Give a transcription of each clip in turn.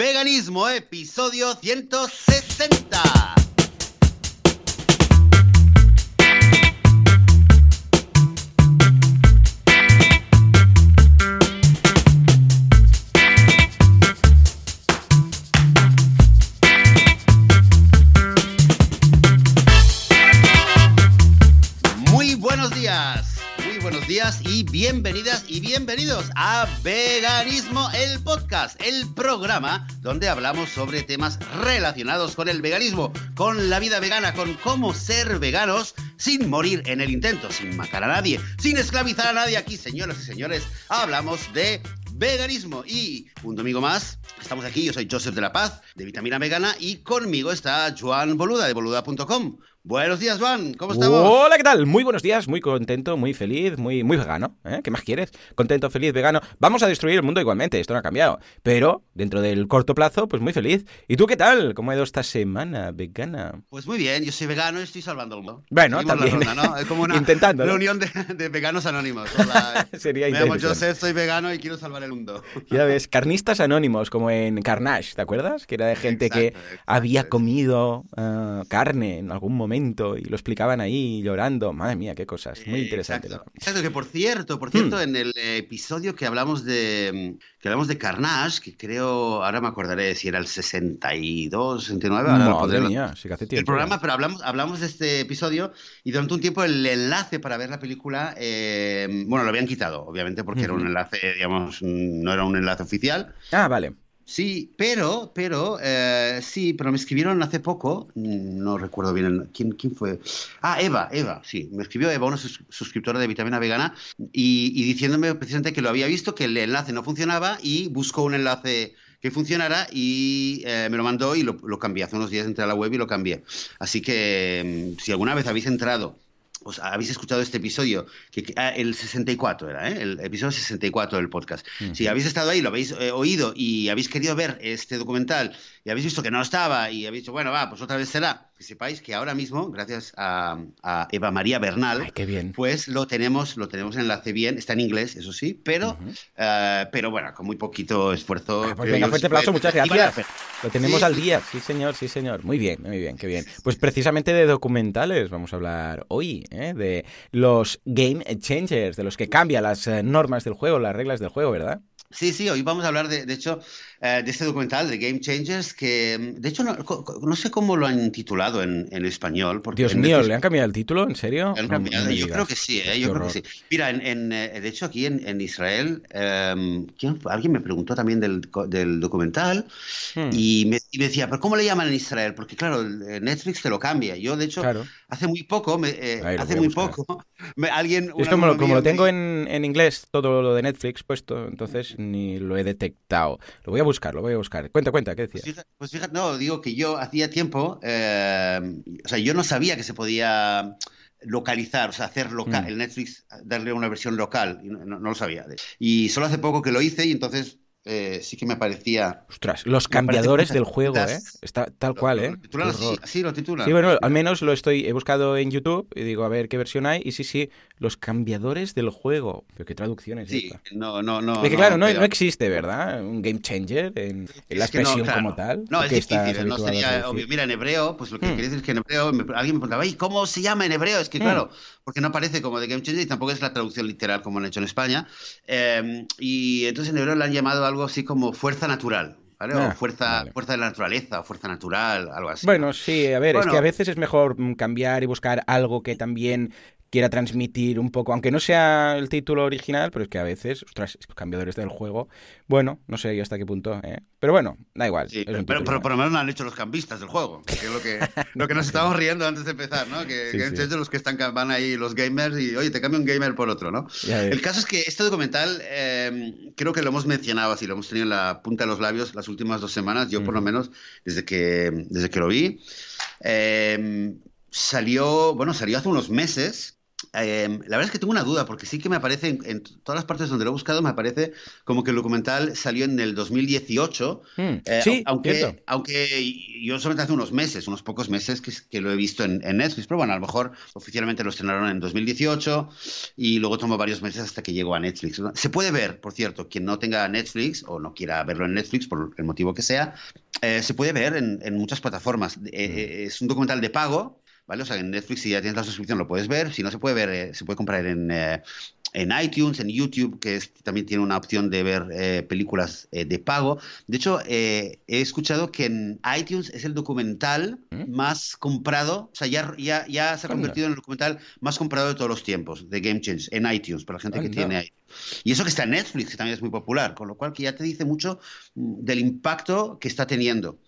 Veganismo, episodio 160. A Veganismo, el podcast, el programa donde hablamos sobre temas relacionados con el veganismo, con la vida vegana, con cómo ser veganos sin morir en el intento, sin matar a nadie, sin esclavizar a nadie. Aquí, señoras y señores, hablamos de veganismo y un domingo más estamos aquí. Yo soy Joseph de la Paz de Vitamina Vegana y conmigo está Joan Boluda de boluda.com. Buenos días, Juan. ¿Cómo estamos? Hola, ¿qué tal? Muy buenos días, muy contento, muy feliz, muy, muy vegano. ¿eh? ¿Qué más quieres? Contento, feliz, vegano. Vamos a destruir el mundo igualmente, esto no ha cambiado. Pero dentro del corto plazo, pues muy feliz. ¿Y tú qué tal? ¿Cómo ha ido esta semana vegana? Pues muy bien, yo soy vegano y estoy salvando el mundo. Bueno, Seguimos también. ronda, ¿no? Es como una Intentando, reunión de, de veganos anónimos. Hola, Sería me llamo interesante. Joseph, soy vegano y quiero salvar el mundo. Ya ves, carnistas anónimos, como en Carnage, ¿te acuerdas? Que era de gente que Exacto, había comido ah, carne en algún momento y lo explicaban ahí llorando. Madre mía, qué cosas. Muy Eh, interesante. Exacto, que por cierto, por cierto, Hmm. en el eh, episodio que hablamos de que hablamos de Carnage, que creo, ahora me acordaré si era el 62, 69, ahora Madre mía, sí que hace tiempo. el programa, pero hablamos, hablamos de este episodio y durante un tiempo el enlace para ver la película, eh, bueno, lo habían quitado, obviamente, porque era un enlace, digamos, mm, no era un enlace oficial. Ah, vale. Sí, pero, pero, eh, sí, pero me escribieron hace poco, mm, no recuerdo bien, ¿quién, quién fue? Ah, Eva, Eva, sí, me escribió Eva, una sus- suscriptora de Vitamina Vegana, y, y diciéndome precisamente que lo había visto, que el enlace no funcionaba y buscó un enlace que funcionara y eh, me lo mandó y lo, lo cambié. Hace unos días entré a la web y lo cambié. Así que mm, si alguna vez habéis entrado os habéis escuchado este episodio, que, que- ah, el 64 era, ¿eh? el episodio 64 del podcast. Si habéis estado ahí, lo habéis eh, oído y habéis querido ver este documental y habéis visto que no estaba y habéis dicho, bueno, va, pues otra vez será, que sepáis que ahora mismo, gracias a, a Eva María Bernal, Ay, qué bien. pues lo tenemos, lo tenemos en enlace bien, está en inglés, eso sí, pero, eh, pero bueno, con muy poquito esfuerzo. Ah, pues creo venga, fuerte aplauso, puede- muchas gracias. Lo tenemos Sí. al día, sí señor, sí señor. Muy bien, muy bien, qué bien. Pues precisamente de documentales vamos a hablar hoy, ¿eh? de los game changers, de los que cambian las eh, normas del juego, las reglas del juego, ¿verdad? Sí, sí, hoy vamos a hablar de, de hecho, eh, de este documental de Game Changers que, mm, de hecho, no, no sé cómo lo han titulado en, en español. Porque Dios en mío, ¿le han cambiado el título? ¿En serio? han cambiado. no yo creo que sí, ¿eh? Yo creo que sí. Mira, en, en, eh, de hecho aquí en, en Israel, eh, alguien me preguntó también del, del documental Hmm, y me, y me decía, ¿pero cómo le llaman en Israel? Porque claro, Netflix te lo cambia. Yo, de hecho, Claro. hace muy poco, me, eh, Ahí hace muy buscar. poco, me- alguien... Es como, como lo tengo en, en inglés, todo lo de Netflix puesto, entonces ni lo he detectado. Lo voy a buscar, lo voy a buscar. Cuenta, cuenta, ¿qué Pues decías? fíjate, pues fíjate, no, digo que yo hacía tiempo, eh, o sea, yo no sabía que se podía localizar, o sea, hacer local, Mm. el Netflix, darle una versión local, y no, no- no lo sabía. Y solo hace poco que lo hice y entonces eh, sí que me parecía... Ostras, los cambiadores del juego, ¿eh? Está tal cual, ¿eh? Lo titulan Qué así, horror. así lo titulan. Sí, bueno, al menos lo estoy, he buscado en YouTube y digo, a ver qué versión hay. Y sí, sí, los cambiadores del juego. Pero qué traducción es Sí, esta. no, no, no. Es que claro, no, pero- no existe, ¿verdad? Un game changer en, en la no, expresión claro. como tal. No, ¿Tú es difícil, no sería obvio. Mira, en hebreo, pues lo que Hmm. quiere decir es que en hebreo, me- alguien me preguntaba, ¿y cómo se llama en hebreo? Es que Hmm. claro, porque no aparece como de Game Changer y tampoco es la traducción literal como han hecho en España. Eh, y entonces en hebreo le han llamado algo así como fuerza natural, ¿vale? Ah, o fuerza, vale. fuerza de la naturaleza, o fuerza natural, algo así. Bueno, sí, a ver, es que a veces es mejor cambiar y buscar algo que también quiera transmitir un poco, aunque no sea el título original, pero es que a veces, ostras, estos cambiadores del juego, bueno, no sé yo hasta qué punto, ¿eh? Pero bueno, da igual. Sí, pero, por lo menos lo han hecho los cambistas del juego, que es lo que, lo que nos estábamos riendo antes de empezar, ¿no? Que Sí. Changer, los que están, van ahí los gamers y, oye, te cambio un gamer por otro, ¿no? El caso es que este documental, eh, creo que lo hemos mencionado así, lo hemos tenido en la punta de los labios las últimas dos semanas, yo por lo menos, desde que, desde que lo vi. Eh, salió, bueno, salió hace unos meses Em, la verdad es que tengo una duda, porque sí que me aparece, en, todas las partes donde lo he buscado, me aparece como que el documental salió en el 2018. Mm, eh, sí, aunque, aunque yo solamente hace unos meses, unos pocos meses que, lo he visto en, Netflix, pero bueno, a lo mejor oficialmente lo estrenaron en 2018 y luego tomó varios meses hasta que llegó a Netflix. Se puede ver, por cierto, quien no tenga Netflix o no quiera verlo en Netflix, por el motivo que sea, eh, se puede ver en, muchas plataformas. Eh, mm. es un documental de pago ¿vale? O sea, en Netflix si ya tienes la suscripción lo puedes ver, si no se puede ver, eh, se puede comprar en, eh, en iTunes, en YouTube, que también tiene una opción de ver eh, películas de pago. De hecho, he escuchado que en iTunes es el documental ¿Mm? más comprado, o sea, ya, ya, ya se ha convertido en el documental más comprado de todos los tiempos, de Game Change, en iTunes, para la gente que tiene iTunes. Y eso que está en Netflix, que también es muy popular, con lo cual que ya te dice mucho mm, del impacto que está teniendo.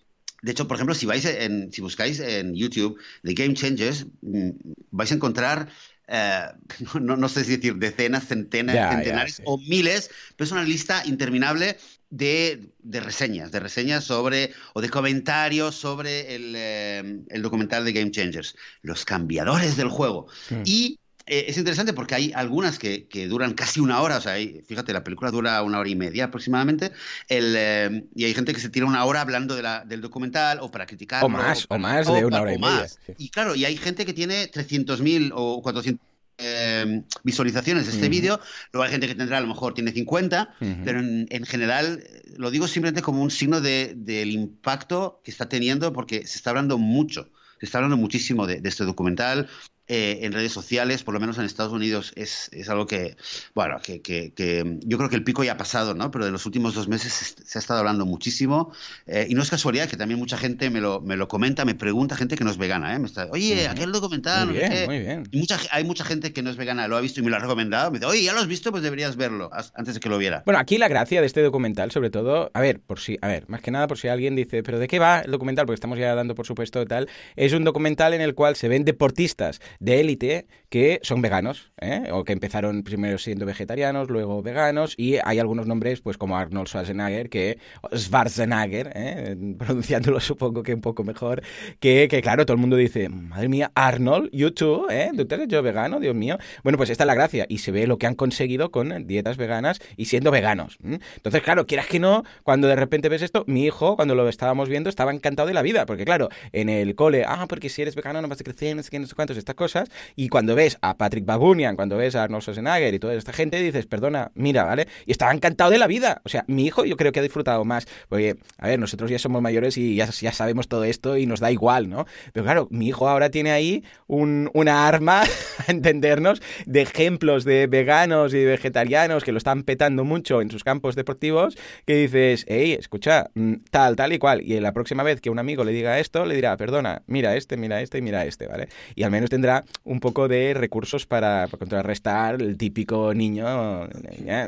De hecho, por ejemplo, si vais en, si buscáis en YouTube The Game Changers, mm, vais a encontrar eh, no, sé si decir decenas, centenas, centenares o miles, pero es una lista interminable de, reseñas, de reseñas sobre, o de comentarios sobre el, eh, el documental de Game Changers, los cambiadores del juego. Hmm. Y eh, es interesante porque hay algunas que, duran casi una hora, o sea, fíjate, la película dura una hora y media aproximadamente, eh, y hay gente que se tira una hora hablando del documental o para criticar. O más, o, más de una hora y media. Y claro, y hay gente que tiene 300.000 o 400 eh, visualizaciones de este vídeo, luego hay gente que tendrá a lo mejor tiene 50, pero en, general lo digo simplemente como un signo del impacto que está teniendo porque se está hablando mucho se está hablando muchísimo de, este documental. Eh, en redes sociales, por lo menos en Estados Unidos, es, es algo que, bueno, que, que, yo creo que el pico ya ha pasado, ¿no? Pero de los últimos dos meses se, ha estado hablando muchísimo eh, y no es casualidad que también mucha gente me lo, me lo comenta, me pregunta, gente que no es vegana, ¿eh? Me está, Oye, aquel documental, muy bien, muy bien. Y mucha, hay mucha gente que no es vegana, lo ha visto y me lo ha recomendado, me dice, oye, ya lo has visto, pues deberías verlo antes de que lo viera. Bueno, aquí la gracia de este documental, sobre todo, a ver, por si, a ver, más que nada por si alguien dice, pero ¿de qué va el documental? Porque estamos ya dando por supuesto tal, es un documental en el cual se ven deportistas de élite que son veganos, ¿eh? o que empezaron primero siendo vegetarianos, luego veganos, y hay algunos nombres, pues como Arnold Schwarzenegger, que Schwarzenegger, ¿eh? pronunciándolo supongo que un poco mejor, que, que, claro, todo el mundo dice, madre mía, Arnold, YouTube, ¿eh? ¿Tú eres yo vegano? Dios mío. Bueno, pues esta es la gracia, y se ve lo que han conseguido con dietas veganas y siendo veganos. Entonces, claro, quieras que no, cuando de repente ves esto, mi hijo, cuando lo estábamos viendo, estaba encantado de la vida, porque claro, en el cole, ah, porque si eres vegano no vas a crecer, no sé qué, no sé cuántos, estas cosas, y cuando ves a Patrick Babunian, cuando ves a Arnold Schwarzenegger y toda esta gente, dices, perdona, mira, ¿vale? Y estaba encantado de la vida. O sea, mi hijo yo creo que ha disfrutado más. Porque, a ver, nosotros ya somos mayores y ya, sabemos todo esto y nos da igual, ¿no? Pero claro, mi hijo ahora tiene ahí un, una arma, a entendernos, de ejemplos de veganos y vegetarianos que lo están petando mucho en sus campos deportivos, que dices, hey, escucha, mm, tal, tal y cual. Y la próxima vez que un amigo le diga esto, le dirá, perdona, mira este, mira este y mira este, ¿vale? Y al menos tendrá un poco de recursos para, contrarrestar el típico niño,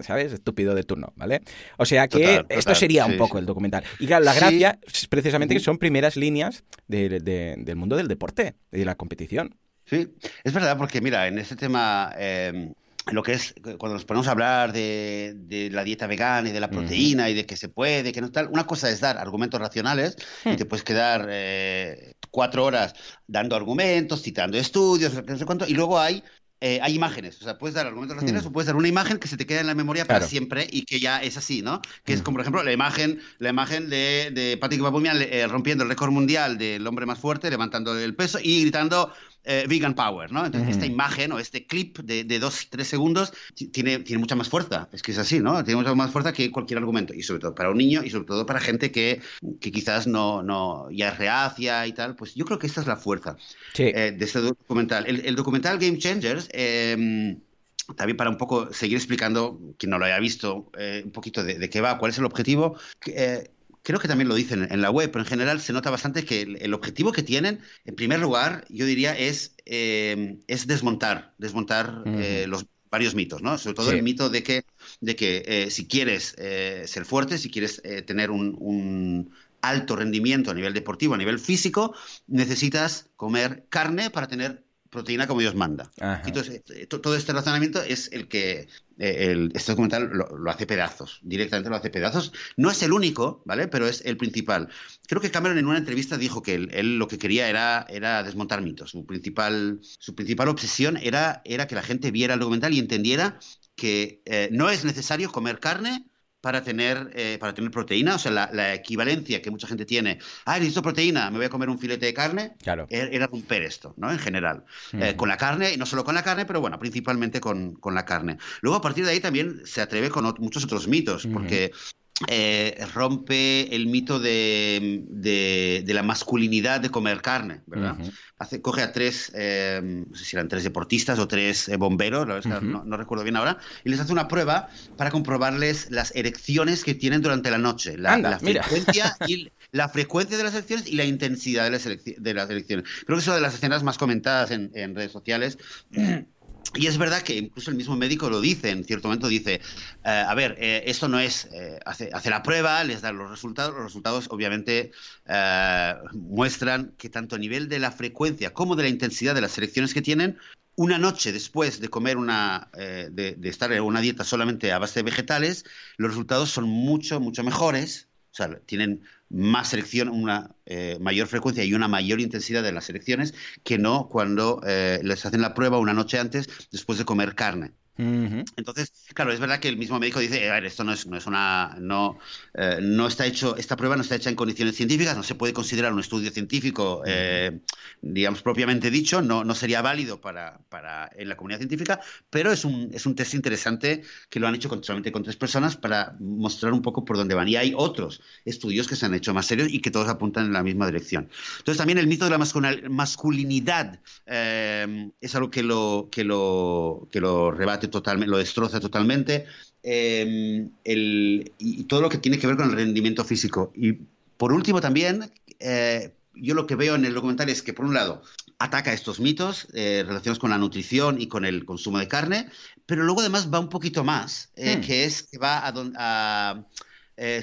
¿sabes? Estúpido de turno, ¿vale? O sea que esto sería un poco el documental. Y claro, la gracia es precisamente que son primeras líneas del mundo del deporte y de la competición. Sí, es verdad, porque mira, en este tema... Em, lo que es cuando nos ponemos a hablar de, la dieta vegana y de la proteína y de que se puede, que no tal, una cosa es dar argumentos racionales y hmm. te puedes quedar eh, cuatro horas dando argumentos, citando estudios, no sé cuánto, y luego hay eh, hay imágenes, o sea, puedes dar argumentos racionales hmm. o puedes dar una imagen que se te queda en la memoria para siempre y que ya es así, ¿no? Que es hmm. como, por ejemplo, la imagen, la imagen de, de Patrick Babumian eh, rompiendo el récord mundial del hombre más fuerte, levantando el peso y gritando eh, vegan Power, ¿no? Entonces, esta imagen o este clip de, de, dos, tres segundos tiene, tiene mucha más fuerza. Es que es así, ¿no? Tiene mucha más fuerza que cualquier argumento. Y sobre todo para un niño y sobre todo para gente que, que quizás no, no ya es reacia y tal. Pues yo creo que esta es la fuerza eh, de este documental. El, documental Game Changers. Em, también para un poco seguir explicando, quien no lo haya visto, eh, un poquito de, de, qué va, cuál es el objetivo. Eh, creo que también lo dicen en la web, pero en general se nota bastante que el, objetivo que tienen, en primer lugar, yo diría, es, eh, es desmontar, desmontar eh, los varios mitos, ¿no? Sobre todo el mito de que, de que eh, si quieres ser fuerte, si quieres tener un, alto rendimiento a nivel deportivo, a nivel físico, necesitas comer carne para tener proteína como Dios manda. Entonces, eh, todo este razonamiento es el que eh, este documental lo, hace pedazos, directamente lo hace pedazos. No es el único, ¿vale? Pero es el principal. Creo que Cameron en una entrevista dijo que él, lo que quería era, era desmontar mitos. Su principal, su principal obsesión era, era que la gente viera el documental y entendiera que eh, no es necesario comer carne para tener, eh, para tener proteína, o sea, la, equivalencia que mucha gente tiene, ah, necesito proteína, me voy a comer un filete de carne, claro. Er, era romper esto, ¿no? En general. Eh, con la carne, y no solo con la carne, pero bueno, principalmente con, la carne. Luego, a partir de ahí también se atreve con muchos otros mitos, porque eh, rompe el mito de, de, la masculinidad de comer carne, ¿verdad? Hace, coge a tres, eh, no sé si eran tres deportistas o tres eh, bomberos, la verdad no, no, recuerdo bien ahora, y les hace una prueba para comprobarles las erecciones que tienen durante la noche, la, frecuencia y la frecuencia de las elecciones y la intensidad de las, de las elecciones. Creo que es una de las escenas más comentadas en, en redes sociales. Y es verdad que incluso el mismo médico lo dice, en cierto momento dice, eh, a ver, eh, esto no es, eh, hace, la prueba, les da los resultados, los resultados obviamente muestran que tanto a nivel de la frecuencia como de la intensidad de las selecciones que tienen, una noche después de comer una, de, de, estar en una dieta solamente a base de vegetales, los resultados son mucho, mucho mejores, o sea, tienen más selección, una eh, mayor frecuencia y una mayor intensidad de las elecciones que no cuando eh, les hacen la prueba una noche antes después de comer carne. Entonces, claro, es verdad que el mismo médico dice, a ver, esto no es, no es una, no, eh, no está hecho, esta prueba no está hecha en condiciones científicas, no se puede considerar un estudio científico, eh, digamos, propiamente dicho, no, no sería válido para, para, en la comunidad científica, pero es un, es un test interesante que lo han hecho con, solamente con tres personas para mostrar un poco por dónde van. Y hay otros estudios que se han hecho más serios y que todos apuntan en la misma dirección. Entonces, también el mito de la masculinidad eh, es algo que lo, que lo, que lo rebate totalmente, lo destroza totalmente. Em, y todo lo que tiene que ver con el rendimiento físico. Y por último también, eh, yo lo que veo en el documental es que por un lado ataca estos mitos eh, relacionados con la nutrición y con el consumo de carne, pero luego además va un poquito más, eh, hmm. que es que va a...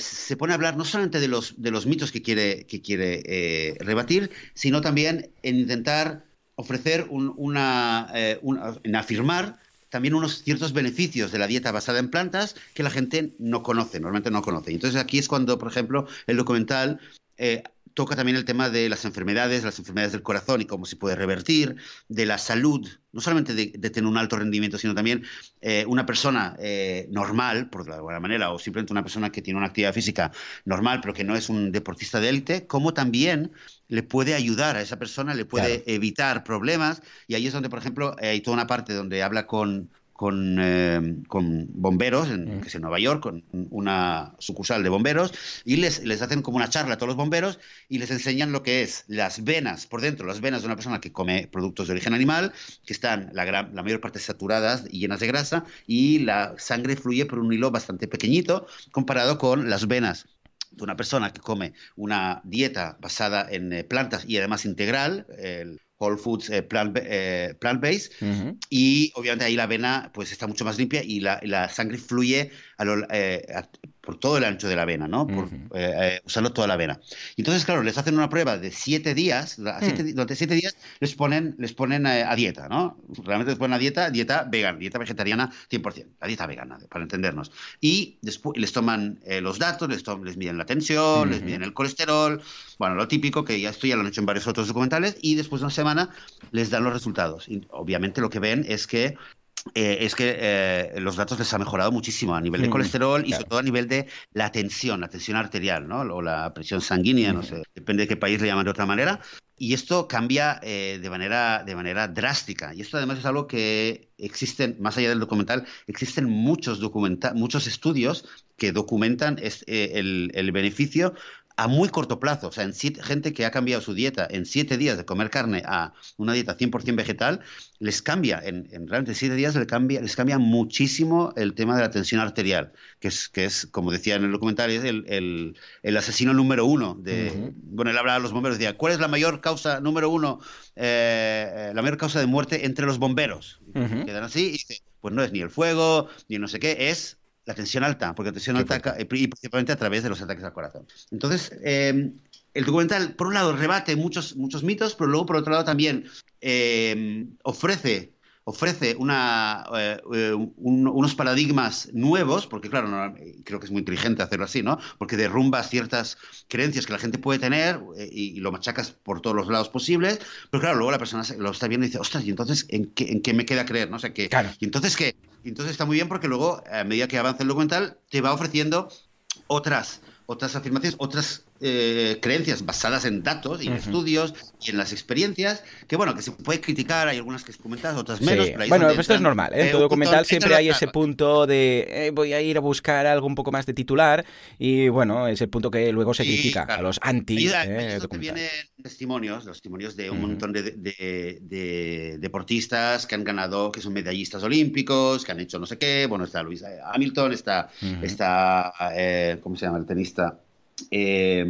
se pone a hablar no solamente de los, de los mitos que quiere, que quiere rebatir, sino también en intentar ofrecer una, en afirmar también unos ciertos beneficios de la dieta basada en plantas que la gente no conoce, normalmente no conoce. Entonces aquí es cuando, por ejemplo, el documental eh, toca también el tema de las enfermedades, las enfermedades del corazón y cómo se puede revertir, de la salud, no solamente de, tener un alto rendimiento, sino también eh, una persona eh, normal, por de alguna manera, o simplemente una persona que tiene una actividad física normal, pero que no es un deportista de élite, cómo también le puede ayudar a esa persona, le puede evitar problemas. Y ahí es donde, por ejemplo, hay toda una parte donde habla con, con, eh, con bomberos, en, que es en Nueva York, con una sucursal de bomberos, y les, les hacen como una charla a todos los bomberos y les enseñan lo que es las venas por dentro, las venas de una persona que come productos de origen animal, que están la, gran, la mayor parte saturadas y llenas de grasa, y la sangre fluye por un hilo bastante pequeñito comparado con las venas de una persona que come una dieta basada en eh, plantas y además integral, el Whole Foods eh, plant, eh, based y obviamente ahí la vena pues está mucho más limpia y la, la sangre fluye a lo, eh, por todo el ancho de la vena, ¿no? Por, eh, eh, usando toda la vena. Entonces, claro, les hacen una prueba de siete días, hmm. durante siete días les ponen, les ponen a, dieta, ¿no? Realmente les ponen a dieta, dieta vegana, dieta vegetariana 100%, la dieta vegana, para entendernos. Y después les toman los datos, les, les miden la tensión, les miden el colesterol, bueno, lo típico, que ya esto ya lo han hecho en varios otros documentales, y después de una semana les dan los resultados. Y obviamente lo que ven es que eh, es que eh, los datos les han mejorado muchísimo a nivel de colesterol y sobre todo a nivel de la tensión, la tensión arterial, ¿no? O la presión sanguínea, no sé, depende de qué país le llaman de otra manera. Y esto cambia eh, de, manera, de manera drástica. Y esto además es algo que existen, más allá del documental, existen muchos, documenta muchos estudios que documentan el, el beneficio a muy corto plazo, o sea, en gente que ha cambiado su dieta en siete días de comer carne a una dieta 100% vegetal, les cambia, en, en realmente siete días les cambia, les cambia muchísimo el tema de la tensión arterial, que es, que es como decía en el documental, es el, el, asesino número uno. De, Bueno, él hablaba a los bomberos, decía, ¿cuál es la mayor causa número uno, eh, la mayor causa de muerte entre los bomberos? Quedan así y dice, pues no es ni el fuego, ni no sé qué, es la tensión alta, porque la tensión alta y principalmente a través de los ataques al corazón. Entonces, em, el documental, por un lado, rebate muchos, muchos mitos, pero luego, por otro lado, también eh, ofrece ofrece una, eh, eh, unos paradigmas nuevos, porque claro, creo que es muy inteligente hacerlo así, ¿no? Porque derrumba ciertas creencias que la gente puede tener eh, y, lo machacas por todos los lados posibles, pero claro, luego la persona lo está viendo y dice, ostras, ¿y entonces en qué, en qué me queda creer? ¿no? sé qué ¿y entonces qué? Y entonces está muy bien porque luego, a medida que avanza el documental, te va ofreciendo otras otras afirmaciones, otras eh, creencias basadas en datos y en estudios y en las experiencias, que bueno, que se puede criticar, hay algunas que se comentan, otras menos. bueno, esto es normal, ¿eh? en todo documental siempre hay ese punto de eh, voy a ir a buscar algo un poco más de titular y bueno, es el punto que luego se critica a los anti. Eh, vienen testimonios, los testimonios de un montón de, deportistas que han ganado, que son medallistas olímpicos, que han hecho no sé qué, bueno, está Luis Hamilton, está, está ¿cómo se llama el tenista? Eh,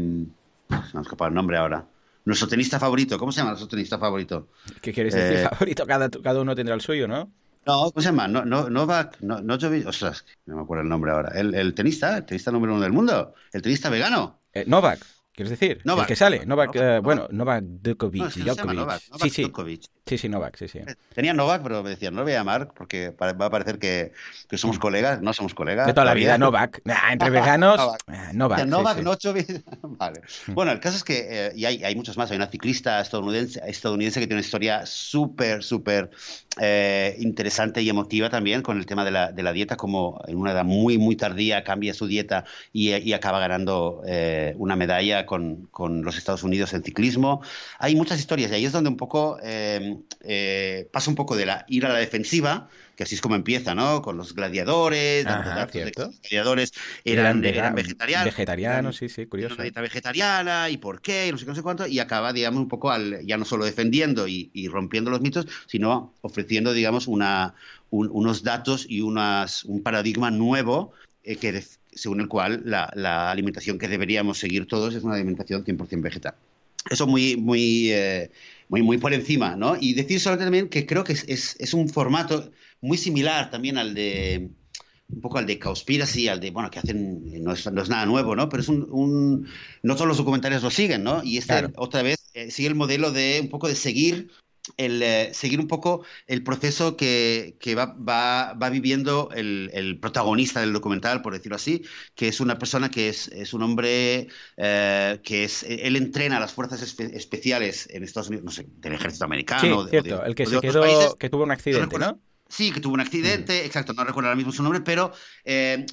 se me ha escapado el nombre ahora. Nuestro tenista favorito, ¿cómo se llama nuestro tenista favorito? ¿Qué quieres decir eh, favorito? Cada, cada uno tendrá el suyo, ¿no? No, ¿cómo se llama? No, no, Novak, no, no ostras, no me acuerdo el nombre ahora. El, el tenista, el tenista número uno del mundo, el tenista vegano. Eh, Novak. ¿Quieres decir? Novak, el que sale, Novak, eh, bueno, Novak Djokovic. sí, sí. Sí, sí, Novak, sí, sí. Tenía Novak, pero me decían, no lo voy a llamar porque va a parecer que, que somos mm. colegas. No somos colegas. De toda la vida, Novak. entre veganos, Novak. Eh, Novak, Vale. Mm. Bueno, el caso es que, eh, y hay, hay muchos más. Hay una ciclista estadounidense, estadounidense que tiene una historia súper, súper interesante y emotiva también con el tema de la, de la, dieta, como en una edad muy, muy tardía cambia su dieta y, y acaba ganando una medalla con, los Estados Unidos en ciclismo. Hay muchas historias y ahí es donde un poco eh, eh, pasa un poco de la ir a la defensiva, que así es como empieza, ¿no? Con los gladiadores, Ajá, los gladiadores eran, eran, vegetarianos. Vegetarianos, sí, sí, curioso. Una dieta vegetariana y por qué, y no sé qué, no sé cuánto, y acaba, digamos, un poco al, ya no solo defendiendo y, rompiendo los mitos, sino ofreciendo, digamos, una, unos datos y unas, un paradigma nuevo eh, que, según el cual la, alimentación que deberíamos seguir todos es una alimentación 100% vegetal. Eso muy, muy, eh, muy, muy por encima, ¿no? Y decir solamente también que creo que es, un formato muy similar también al de un poco al de Conspiracy, al de, bueno, que hacen, no es, nada nuevo, ¿no? Pero es un, no todos los documentales lo siguen, ¿no? Y este, otra vez, eh, sigue el modelo de un poco de seguir el, eh, seguir un poco el proceso que, va, va, viviendo el, protagonista del documental, por decirlo así, que es una persona que es, es un hombre eh, que es, él entrena a las fuerzas especiales en Estados Unidos, no sé, del ejército americano. Sí, cierto, el que se quedó, que tuvo un accidente, ¿no? Sí, que tuvo un accidente, mm. exacto, no recuerdo ahora mismo su nombre, pero eh,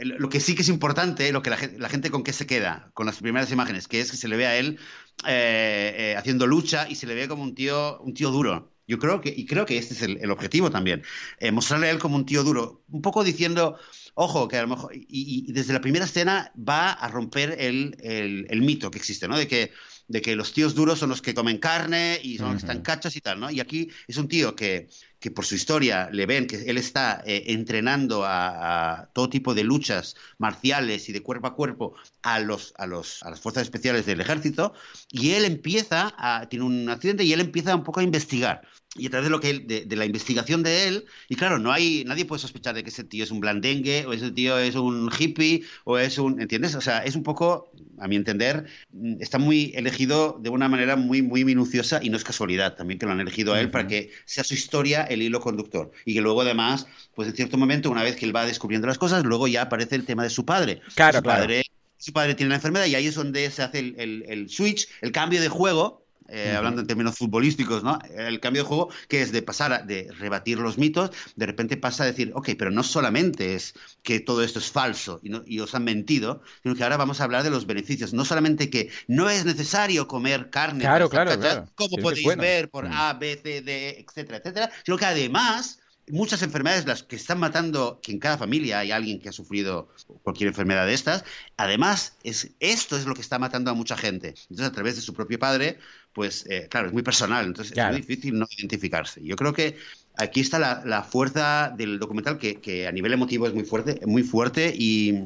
lo que sí que es importante, lo que la gente, la gente, con qué se queda, con las primeras imágenes, que es que se le ve a él eh, eh, haciendo lucha y se le ve como un tío, un tío duro. Yo creo que, y creo que este es el, objetivo también, eh, mostrarle a él como un tío duro, un poco diciendo, ojo, que a lo mejor, y, desde la primera escena va a romper el, el, mito que existe, ¿no? De que de que los tíos duros son los que comen carne y son los que están cachas y tal, ¿no? Y aquí es un tío que, que por su historia le ven que él está eh, entrenando a, todo tipo de luchas marciales y de cuerpo a cuerpo a, los, a, los, a las fuerzas especiales del ejército y él empieza a, tiene un accidente y él empieza un poco a investigar y a través de lo que de, la investigación de él y claro no hay nadie puede sospechar de que ese tío es un blandengue o ese tío es un hippie o es un entiendes o sea es un poco a mi entender mm, está muy elegido de una manera muy muy minuciosa y no es casualidad también que lo han elegido a él para que sea su historia el hilo conductor. Y que luego además pues en cierto momento una vez que él va descubriendo las cosas luego ya aparece el tema de su padre. Claro su padre su padre tiene la enfermedad y ahí es donde se hace el, el switch el cambio de juego eh, hablando en términos futbolísticos, ¿no? El cambio de juego que es de pasar de rebatir los mitos, de repente pasa a decir, ok, pero no solamente es que todo esto es falso y, os han mentido, sino que ahora vamos a hablar de los beneficios. No solamente que no es necesario comer carne, claro, claro, como podéis ver por mm. A, B, C, D, etcétera, etcétera, sino que además muchas enfermedades las que están matando, que en cada familia hay alguien que ha sufrido cualquier enfermedad de estas, además es, esto es lo que está matando a mucha gente. Entonces, a través de su propio padre, pues eh, claro, es muy personal, entonces es muy difícil no identificarse. Yo creo que aquí está la, fuerza del documental que, a nivel emotivo es muy fuerte, muy fuerte y,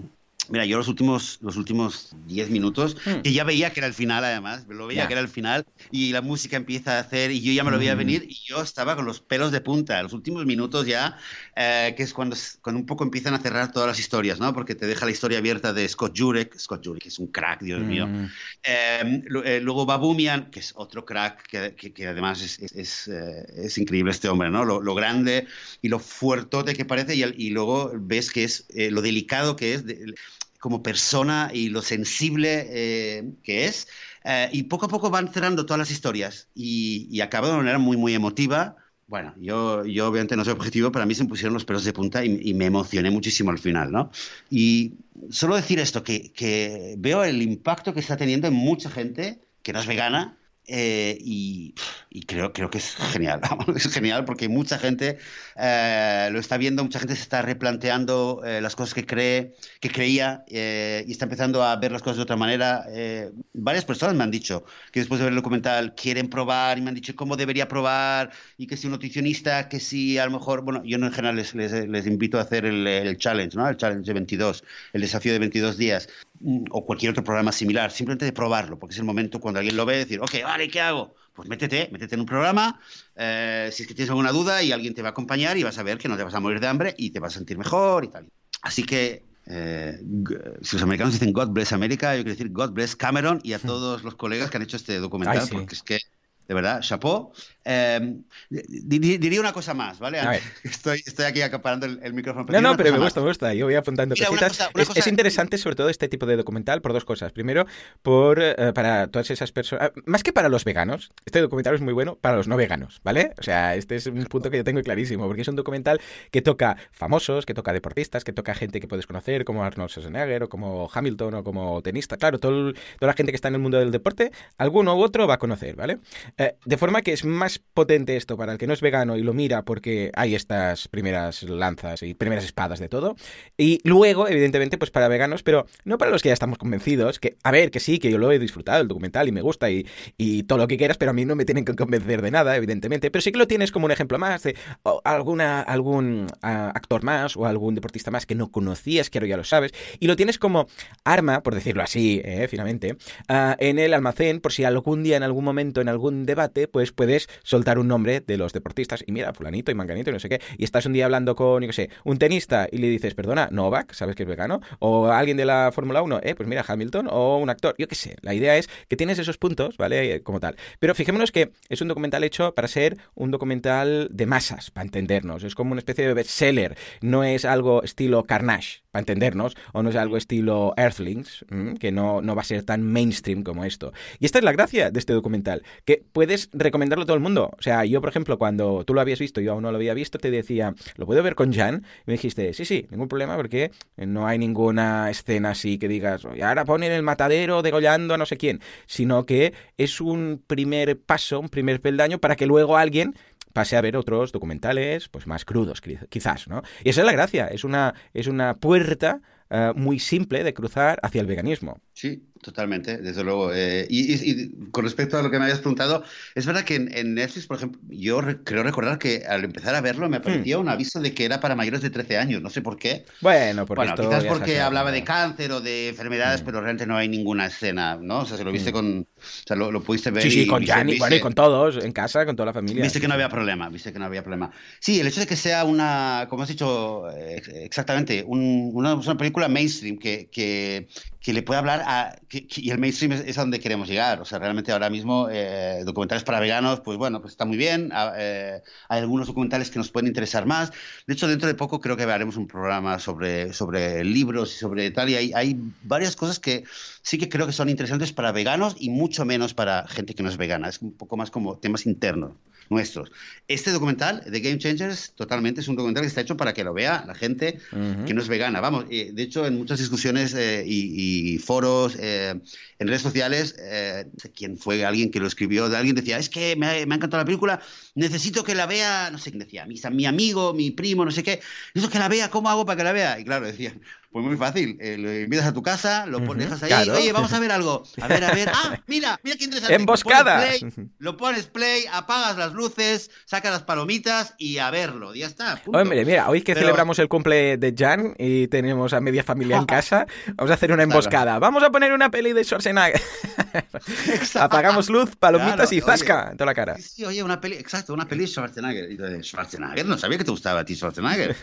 Mira, yo los últimos, los últimos 10 minutos, hmm. que ya veía que era el final además, lo veía que era el final, y la música empieza a hacer, y yo ya me lo veía hmm. venir, y yo estaba con los pelos de punta. Los últimos minutos ya, eh, que es cuando, cuando un poco empiezan a cerrar todas las historias, ¿no? Porque te deja la historia abierta de Scott Jurek, Scott Jurek es un crack, Dios mío. Hmm. Eh, eh, luego Babumian, que es otro crack, que, que, además es, es, es, increíble este hombre, ¿no? Lo, lo, grande y lo fuertote que parece, y, y luego ves que es lo delicado que es. De, como persona y lo sensible eh, que es. Eh, y poco a poco van cerrando todas las historias y, y acaba de una manera muy, muy emotiva. Bueno, yo, yo obviamente no soy objetivo, pero a mí se me pusieron los pelos de punta y, me emocioné muchísimo al final, ¿no? Y solo decir esto, que, que veo el impacto que está teniendo en mucha gente que no es vegana eh, y, creo, creo que es genial, es genial porque mucha gente eh, lo está viendo, mucha gente se está replanteando eh, las cosas que cree, que creía y está empezando a ver las cosas de otra manera. varias personas me han dicho que después de ver el documental quieren probar y me han dicho cómo debería probar y que si un nutricionista, que si a lo mejor, bueno, yo en general les, les, invito a hacer el, el, challenge, ¿no? El challenge de 22, el desafío de 22 días o cualquier otro programa similar, simplemente de probarlo, porque es el momento cuando alguien lo ve, decir, ok, vale, ¿qué hago? Pues métete, métete en un programa, eh, si es que tienes alguna duda y alguien te va a acompañar y vas a ver que no te vas a morir de hambre y te vas a sentir mejor y tal. Así que, eh, si los americanos dicen God bless America, yo quiero decir God bless Cameron y a todos los colegas que han hecho este documental, porque es que de verdad, chapeau. Em, diría una cosa más, ¿vale? Estoy, estoy aquí acaparando el, micrófono. no, no, pero me gusta, me gusta. Yo voy apuntando cositas. es, interesante, sobre todo, este tipo de documental por dos cosas. Primero, por eh, para todas esas personas. Ah, más que para los veganos, este documental es muy bueno para los no veganos, ¿vale? O sea, este es un punto que yo tengo clarísimo, porque es un documental que toca famosos, que toca deportistas, que toca gente que puedes conocer, como Arnold Schwarzenegger, o como Hamilton, o como tenista. Claro, todo toda la gente que está en el mundo del deporte, alguno u otro va a conocer, ¿vale? Eh, de forma que es más potente esto para el que no es vegano y lo mira porque hay estas primeras lanzas y primeras espadas de todo. Y luego, evidentemente, pues para veganos, pero no para los que ya estamos convencidos, que, a ver, que sí, que yo lo he disfrutado, el documental, y me gusta, y, y todo lo que quieras, pero a mí no me tienen que convencer de nada, evidentemente. Pero sí que lo tienes como un ejemplo más de alguna, algún actor más o algún deportista más que no conocías, que ahora ya lo sabes, y lo tienes como arma, por decirlo así, eh, finalmente, en el almacén por si algún día, en algún momento, en algún debate, pues puedes soltar un nombre de los deportistas y mira, fulanito y manganito y no sé qué, y estás un día hablando con, yo qué sé, un tenista y le dices, perdona, Novak, ¿sabes que es vegano? O alguien de la Fórmula 1, eh, pues mira, Hamilton, o un actor, yo qué sé, la idea es que tienes esos puntos, ¿vale? Como tal. Pero fijémonos que es un documental hecho para ser un documental de masas, para entendernos, es como una especie de bestseller, no es algo estilo Carnage, para entendernos, o no es algo estilo Earthlings, que no, no va a ser tan mainstream como esto. Y esta es la gracia de este documental, que puedes recomendarlo a todo el mundo. O sea, yo, por ejemplo, cuando tú lo habías visto, yo aún no lo había visto, te decía, ¿lo puedo ver con Jan? Y me dijiste, sí, sí, ningún problema, porque no hay ninguna escena así que digas, ahora ponen el matadero degollando a no sé quién, sino que es un primer paso, un primer peldaño para que luego alguien pase a ver otros documentales pues más crudos quizás, ¿no? Y esa es la gracia, es una, es una puerta eh, muy simple de cruzar hacia el veganismo. Sí, Totalmente, desde luego. Eh, y, con respecto a lo que me habías preguntado, es verdad que en, Netflix, por ejemplo, yo creo recordar que al empezar a verlo me aparecía hmm. un aviso de que era para mayores de 13 años, no sé por qué. Bueno, porque bueno, quizás porque hablaba de cáncer o de enfermedades, hmm. pero realmente no hay ninguna escena, ¿no? O sea, se lo viste hmm. con... O sea, lo, pudiste ver. Sí, sí, con Gianni, bueno, y con todos, en casa, con toda la familia. Viste que no había problema, viste que no había problema. Sí, el hecho de que sea una, como has dicho eh, exactamente, una, una, película mainstream que, que que le puede hablar a... y el mainstream es, a donde queremos llegar. O sea, realmente ahora mismo eh, documentales para veganos, pues bueno, pues está muy bien. Ah, eh, hay algunos documentales que nos pueden interesar más. De hecho, dentro de poco creo que haremos un programa sobre, sobre libros y sobre tal. Y hay, hay varias cosas que sí que creo que son interesantes para veganos y mucho menos para gente que no es vegana. Es un poco más como temas internos nuestros. Este documental de Game Changers totalmente es un documental que está hecho para que lo vea la gente que no es vegana. Vamos, eh, de hecho en muchas discusiones eh, y, foros, eh, en redes sociales, quién fue alguien que lo escribió, de alguien decía, es que me ha, encantado la película, necesito que la vea, no sé quién decía, mi, mi amigo, mi primo, no sé qué, necesito que la vea, ¿cómo hago para que la vea? Y claro, decían, Pues muy fácil. Eh, lo invitas a tu casa, lo pones, dejas ahí. Oye, vamos a ver algo. A ver, a ver. Ah, mira, mira qué interesante. Emboscada. Lo pones, play, apagas las luces, sacas las palomitas y a verlo. Ya está. Hombre, mira, hoy que celebramos el cumple de Jan y tenemos a media familia en casa, vamos a hacer una emboscada. Vamos a poner una peli de Schwarzenegger. Apagamos luz, palomitas y zasca en toda la cara. Sí, oye, una peli, exacto, una peli de Schwarzenegger. Y Schwarzenegger, no sabía que te gustaba a ti Schwarzenegger.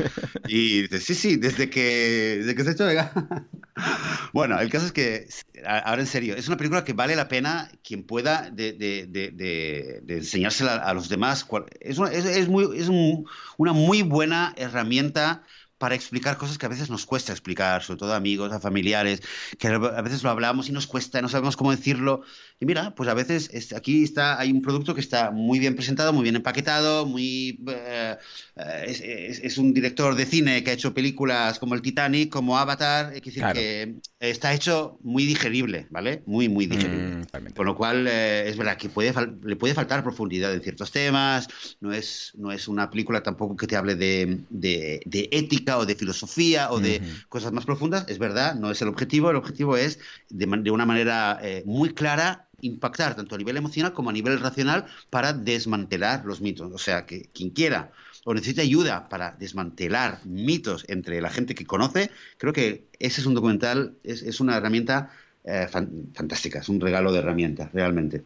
Y dices, sí, sí, desde que, desde que se ha hecho bueno, el caso es que, ahora en serio, es una película que vale la pena quien pueda de, de, de, de enseñársela a los demás. Es, una, es, es muy, es un, una muy buena herramienta para explicar cosas que a veces nos cuesta explicar, sobre todo a amigos, a familiares, que a veces lo hablamos y nos cuesta, no sabemos cómo decirlo. Y mira, pues a veces aquí está, hay un producto que está muy bien presentado, muy bien empaquetado, muy eh, es, un director de cine que ha hecho películas como el Titanic, como Avatar, es decir, que está hecho muy digerible, ¿vale? Muy, muy digerible. Mm, Con lo cual eh, es verdad que puede, le puede faltar profundidad en ciertos temas, no es, no es una película tampoco que te hable de, de, ética o de filosofía o de cosas más profundas, es verdad, no es el objetivo, el objetivo es de, de una manera eh, muy clara impactar tanto a nivel emocional como a nivel racional para desmantelar los mitos. O sea, que quien quiera o necesite ayuda para desmantelar mitos entre la gente que conoce, creo que ese es un documental, es, una herramienta eh, fantástica, es un regalo de herramientas, realmente.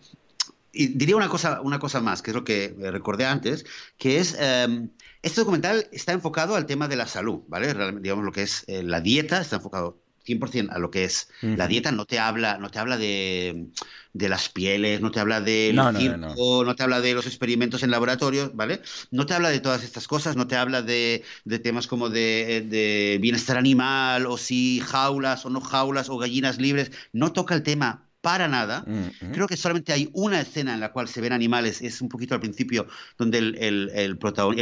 Y diría una cosa, una cosa más, que es lo que recordé antes, que es, em, este documental está enfocado al tema de la salud, ¿vale? digamos lo que es eh, la dieta, está enfocado 100% a lo que es. La dieta, no te habla, no te habla de, de las pieles, no te habla del no, circo, no, te habla de los experimentos en laboratorios, ¿vale? No te habla de todas estas cosas, no te habla de, de temas como de, de, bienestar animal, o si jaulas o no jaulas, o gallinas libres, no toca el tema para nada. Creo que solamente hay una escena en la cual se ven animales, es un poquito al principio, donde el, el, el,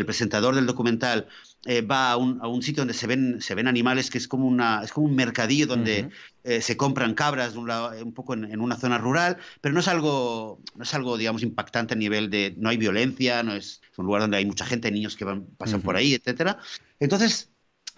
presentador del documental eh, va a un, a un, sitio donde se ven, se ven animales, que es como, una, es como un mercadillo donde eh, se compran cabras de un, lado, un poco en, una zona rural, pero no es, algo, no es algo, digamos, impactante a nivel de, no hay violencia, no es, un lugar donde hay mucha gente, niños que van, pasan por ahí, etcétera. Entonces,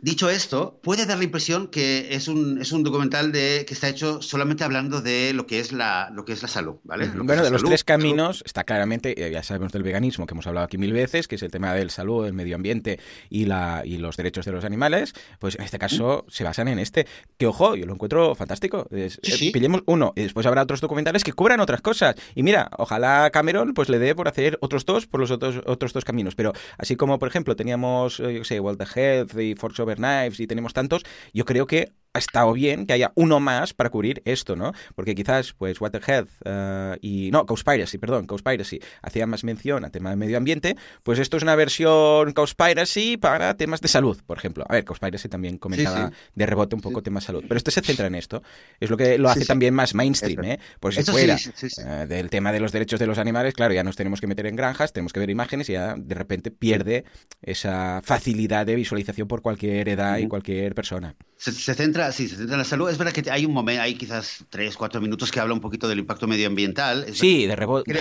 Dicho esto, puede dar la impresión que es un, es un documental de, que está hecho solamente hablando de lo que es la, lo que es la salud, ¿vale? bueno, de los tres caminos está claramente, eh, ya sabemos del veganismo, que hemos hablado aquí mil veces, que es el tema del salud, el medio ambiente y, la, y los derechos de los animales, pues en este caso se basan en este. Que ojo, yo lo encuentro fantástico. Eh, pillemos uno y después habrá otros documentales que cubran otras cosas. Y mira, ojalá Cameron pues le dé por hacer otros dos por los otros, otros dos caminos. Pero así como, por ejemplo, teníamos, eh, yo sé, World Health y Force Knives y tenemos tantos, yo creo que ha estado bien que haya uno más para cubrir esto, ¿no? Porque quizás, pues, Waterhead uh, y... No, Cowspiracy, perdón, Cowspiracy hacía más mención a tema de medio ambiente, pues esto es una versión Cowspiracy para temas de salud, por ejemplo. A ver, Cowspiracy también comentaba de rebote un poco tema salud, pero este se centra en esto. Es lo que lo hace también más mainstream, ¿eh? Pues si fuera uh, del tema de los derechos de los animales, claro, ya nos tenemos que meter en granjas, tenemos que ver imágenes y ya de repente pierde esa facilidad de visualización por cualquier edad y cualquier persona. Se, centra, sí, se centra en la salud. Es verdad que hay un momento, hay quizás tres, cuatro minutos que habla un poquito del impacto medioambiental. sí, de rebote.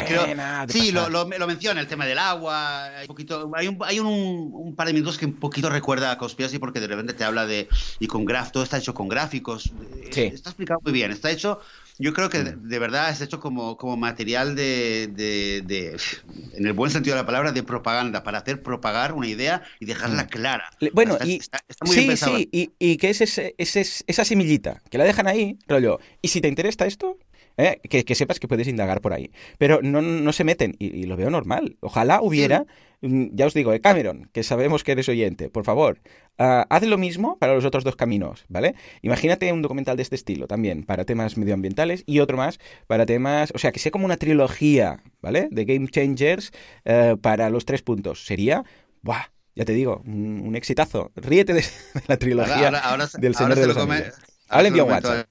sí, lo, lo, menciona, el tema del agua. Hay, un, poquito, hay, un, hay un, un, par de minutos que un poquito recuerda a Conspiracy porque de repente te habla de. Y con graf, todo está hecho con gráficos. Sí. Está explicado muy bien. Está hecho yo creo que mm. de, verdad es hecho como, como material de, de, en el buen sentido de la palabra, de propaganda, para hacer propagar una idea y dejarla mm. clara. Bueno, y, sí, sí, y, y, que es ese, esa semillita, que la dejan ahí, rollo, y si te interesa esto, ¿eh? que, sepas que puedes indagar por ahí. Pero no, no se meten y, lo veo normal. Ojalá hubiera, mm, ya os digo, eh, Cameron, que sabemos que eres oyente, por favor, uh, haz lo mismo para los otros dos caminos, ¿vale? Imagínate un documental de este estilo también, para temas medioambientales y otro más para temas, o sea, que sea como una trilogía, ¿vale? De Game Changers eh, para los tres puntos. Sería, ¡buah! Ya te digo, un, exitazo. Ríete de, la trilogía del Señor de los Anillos. Ahora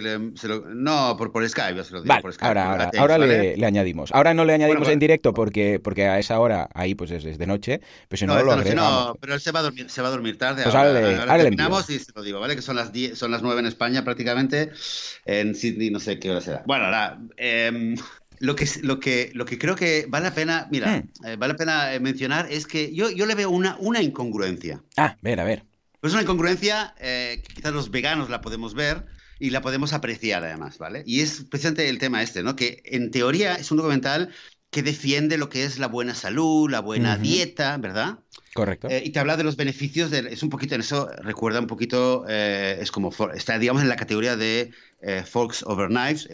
le WhatsApp no, por, por Skype, se lo digo por Skype. Ahora, ahora, le, añadimos. Ahora no le añadimos en directo porque, porque a esa hora ahí pues es, de noche, pero si no, no lo No, pero él se va a dormir, se va a dormir tarde. Pues ahora, ahora, terminamos y se lo digo, ¿vale? Que son las 10, son las 9 en España prácticamente, en Sydney no sé qué hora será. Bueno, ahora, eh, lo que, lo, que, lo que creo que vale la pena, mira, hmm. eh, vale la pena mencionar es que yo, yo le veo una, una incongruencia. Ah, ver, a ver. Pues una incongruencia eh, que quizás los veganos la podemos ver y la podemos apreciar además, ¿vale? Y es precisamente el tema este, ¿no? Que en teoría es un documental que defiende lo que es la buena salud, la buena dieta, ¿verdad? Correcto. Eh, y te habla de los beneficios, de, es un poquito en eso, recuerda un poquito, eh, es como, está digamos en la categoría de eh, Forks Over Knives,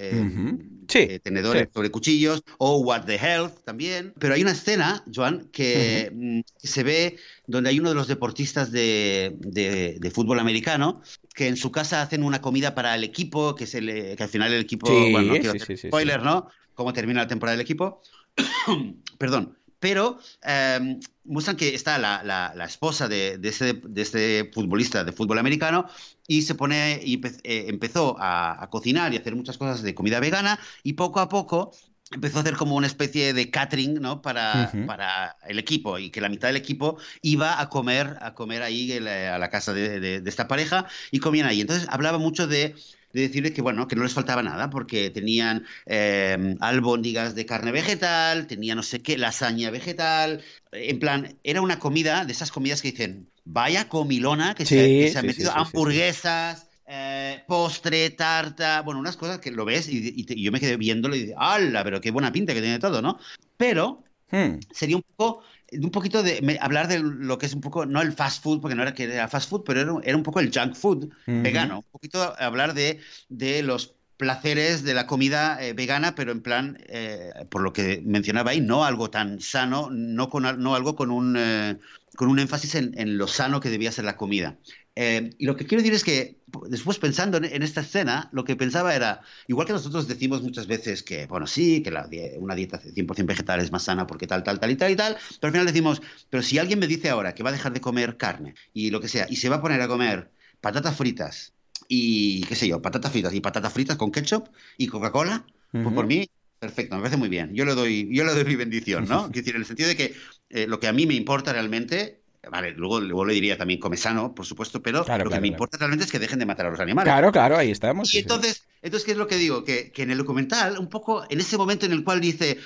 sí, tenedores sobre cuchillos, o What the Health también. Pero hay una escena, Joan, que mm, se ve donde hay uno de los deportistas de, de, fútbol americano que en su casa hacen una comida para el equipo, que, se le, que al final el equipo, bueno, no quiero spoiler, ¿no? Cómo termina la temporada del equipo. Perdón. Pero em, muestran que está la, la, esposa de, de, este, de, este, futbolista de fútbol americano y se pone y eh, empezó a, cocinar y hacer muchas cosas de comida vegana y poco a poco empezó a hacer como una especie de catering ¿no? para, para el equipo y que la mitad del equipo iba a comer a comer ahí a la casa de, de, esta pareja y comían ahí. Entonces hablaba mucho de de decirle que bueno, que no les faltaba nada, porque tenían eh, albóndigas de carne vegetal, tenían no sé qué, lasaña vegetal, en plan, era una comida de esas comidas que dicen, vaya comilona que, se, han metido hamburguesas. Eh, postre, tarta, bueno, unas cosas que lo ves y, yo me quedé viéndolo y digo, ¡hala! Pero qué buena pinta que tiene todo, ¿no? Pero hmm. sería un poco un poquito de hablar de lo que es un poco, no el fast food, porque no era que era fast food, pero era, un poco el junk food vegano. Un poquito hablar de, de los placeres de la comida eh, vegana, pero en plan, eh, por lo que mencionaba ahí, no algo tan sano, no, con, no algo con un, eh, con un énfasis en, en, lo sano que debía ser la comida. Eh, y lo que quiero decir es que después pensando en, esta escena, lo que pensaba era, igual que nosotros decimos muchas veces que, bueno, sí, que la, una dieta 100% vegetal es más sana porque tal, tal, tal y tal y tal, pero al final decimos, pero si alguien me dice ahora que va a dejar de comer carne y lo que sea, y se va a poner a comer patatas fritas y, qué sé yo, patatas fritas y patatas fritas con ketchup y Coca-Cola, pues por mí Perfecto, me parece muy bien. Yo le doy, yo le doy mi bendición, ¿no? Quiero decir, en el sentido de que eh, lo que a mí me importa realmente Vale, luego, luego, le diría también come sano, por supuesto, pero lo que me importa realmente es que dejen de matar a los animales. Claro, claro, ahí estamos. Y entonces, entonces, ¿qué es lo que digo? Que, que en el documental, un poco, en ese momento en el cual dice,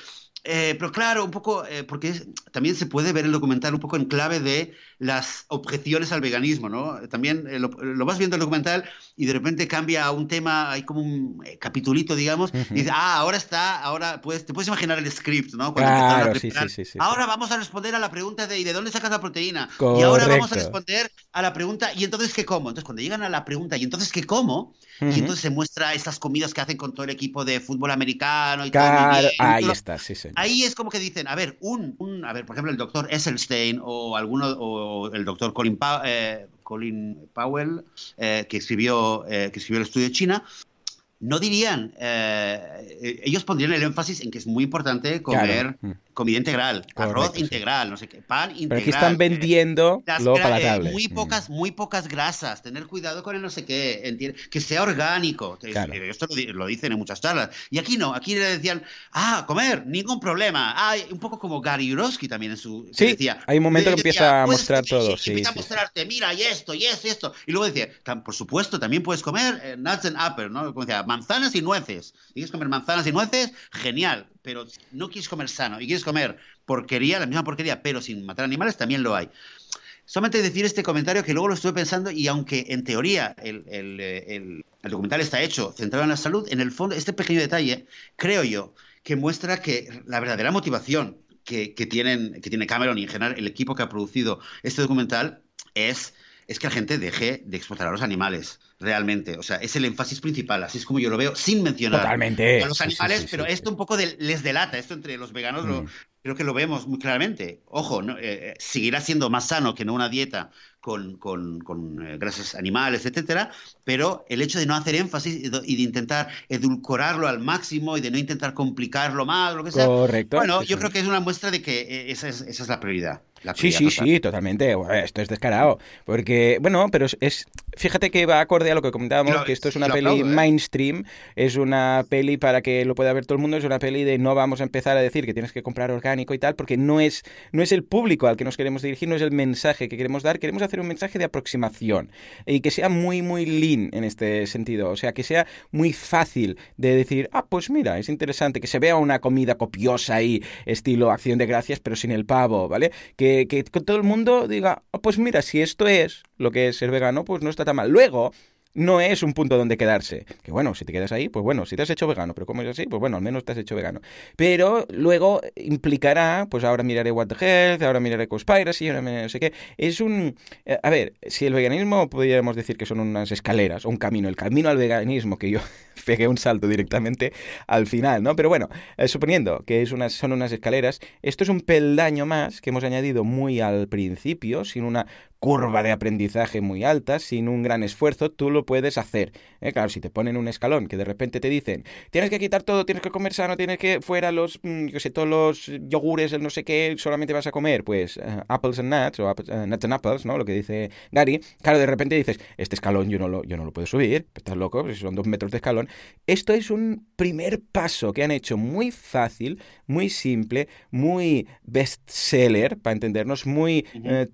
eh, pero claro, un poco, eh, porque también se puede ver el documental un poco en clave de las objeciones al veganismo, ¿no? También eh, lo, vas viendo el documental y de repente cambia a un tema, hay como un capitulito, digamos, y dice, ah, ahora está, ahora puedes, te puedes imaginar el script, ¿no? claro, sí, sí, sí, ahora vamos a responder a la pregunta de ¿y de dónde sacas la proteína? Y ahora vamos a responder a la pregunta ¿y entonces qué como? Entonces cuando llegan a la pregunta ¿y entonces qué como? Y entonces se muestra estas comidas que hacen con todo el equipo de fútbol americano y claro, ahí está, sí, sí ahí es como que dicen, a ver, un, un a ver, por ejemplo, el doctor Esselstein o alguno, o el doctor Colin, eh, Colin Powell, eh, que, escribió, eh, que escribió el estudio de China, no dirían, ellos pondrían el énfasis en que es muy importante comer mm comida integral, arroz integral, no sé qué, pan integral. Pero aquí están vendiendo lo palatable. muy mm. pocas, muy pocas grasas, tener cuidado con el no sé qué, que sea orgánico. Esto lo, dicen en muchas charlas. Y aquí no, aquí le decían, ah, comer, ningún problema. Ah, un poco como Gary Urowski también en su... Sí, decía, hay un momento que empieza a pues, mostrar todo. Sí, empieza a mostrarte, mira, y esto, y esto, y esto. Y luego decía, por supuesto, también puedes comer eh, nuts and apples, ¿no? Como decía, manzanas y nueces. ¿Quieres comer manzanas y nueces? Genial pero no quieres comer sano y quieres comer porquería, la misma porquería, pero sin matar animales, también lo hay. Solamente decir este comentario que luego lo estuve pensando y aunque en teoría el, documental está hecho centrado en la salud, en el fondo este pequeño detalle creo yo que muestra que la verdadera motivación que, tienen, que tiene Cameron y en general el equipo que ha producido este documental es, es que la gente deje de explotar a los animales realmente. O sea, es el énfasis principal, así es como yo lo veo, sin mencionar a los animales, pero esto un poco les delata, esto entre los veganos lo, mm. creo que lo vemos muy claramente. Ojo, ¿no? Eh, seguirá siendo más sano que no una dieta con, con, con eh, grasas animales, etcétera, pero el hecho de no hacer énfasis y de, intentar edulcorarlo al máximo y de no intentar complicarlo más, lo que sea. Correcto. Bueno, yo creo que es una muestra de que eh, esa es, esa es la prioridad. Sí, sí, sí, totalmente. Esto es descarado. Porque, bueno, pero es, fíjate que va acorde a lo que comentábamos, que esto es una peli ¿eh? mainstream, es una peli para que lo pueda ver todo el mundo, es una peli de no vamos a empezar a decir que tienes que comprar orgánico y tal, porque no es, no es el público al que nos queremos dirigir, no es el mensaje que queremos dar, queremos hacer un mensaje de aproximación y que sea muy, muy lean en este sentido, o sea, que sea muy fácil de decir, ah, pues mira, es interesante, que se vea una comida copiosa ahí, estilo acción de gracias, pero sin el pavo, ¿vale? Que que, todo el mundo diga, oh, pues mira, si esto es lo que es ser vegano, pues no está tan mal. Luego, no es un punto donde quedarse. Que bueno, si te quedas ahí, pues bueno, si te has hecho vegano, pero como es así, pues bueno, al menos te has hecho vegano. Pero luego implicará, pues ahora miraré What the Health, ahora miraré Conspiracy, ahora no sé qué. Es un... Eh, a ver, si el veganismo podríamos decir que son unas escaleras o un camino, el camino al veganismo, que yo pegué un salto directamente al final, ¿no? Pero bueno, eh, suponiendo que es son unas escaleras, esto es un peldaño más que hemos añadido muy al principio, sin una curva de aprendizaje muy alta, sin un gran esfuerzo, tú lo puedes hacer. ¿eh? Claro, si te ponen un escalón que de repente te dicen, tienes que quitar todo, tienes que comer sano, tienes que fuera los, mm, yo sé, todos los yogures, el no sé qué, solamente vas a comer, pues, eh, apples and nuts, o uh, nuts and apples, ¿no? Lo que dice Gary. Claro, de repente dices, este escalón yo no lo, yo no lo puedo subir, estás loco, pues son dos metros de escalón. Esto es un primer paso que han hecho muy fácil, muy simple, muy bestseller, para entendernos, muy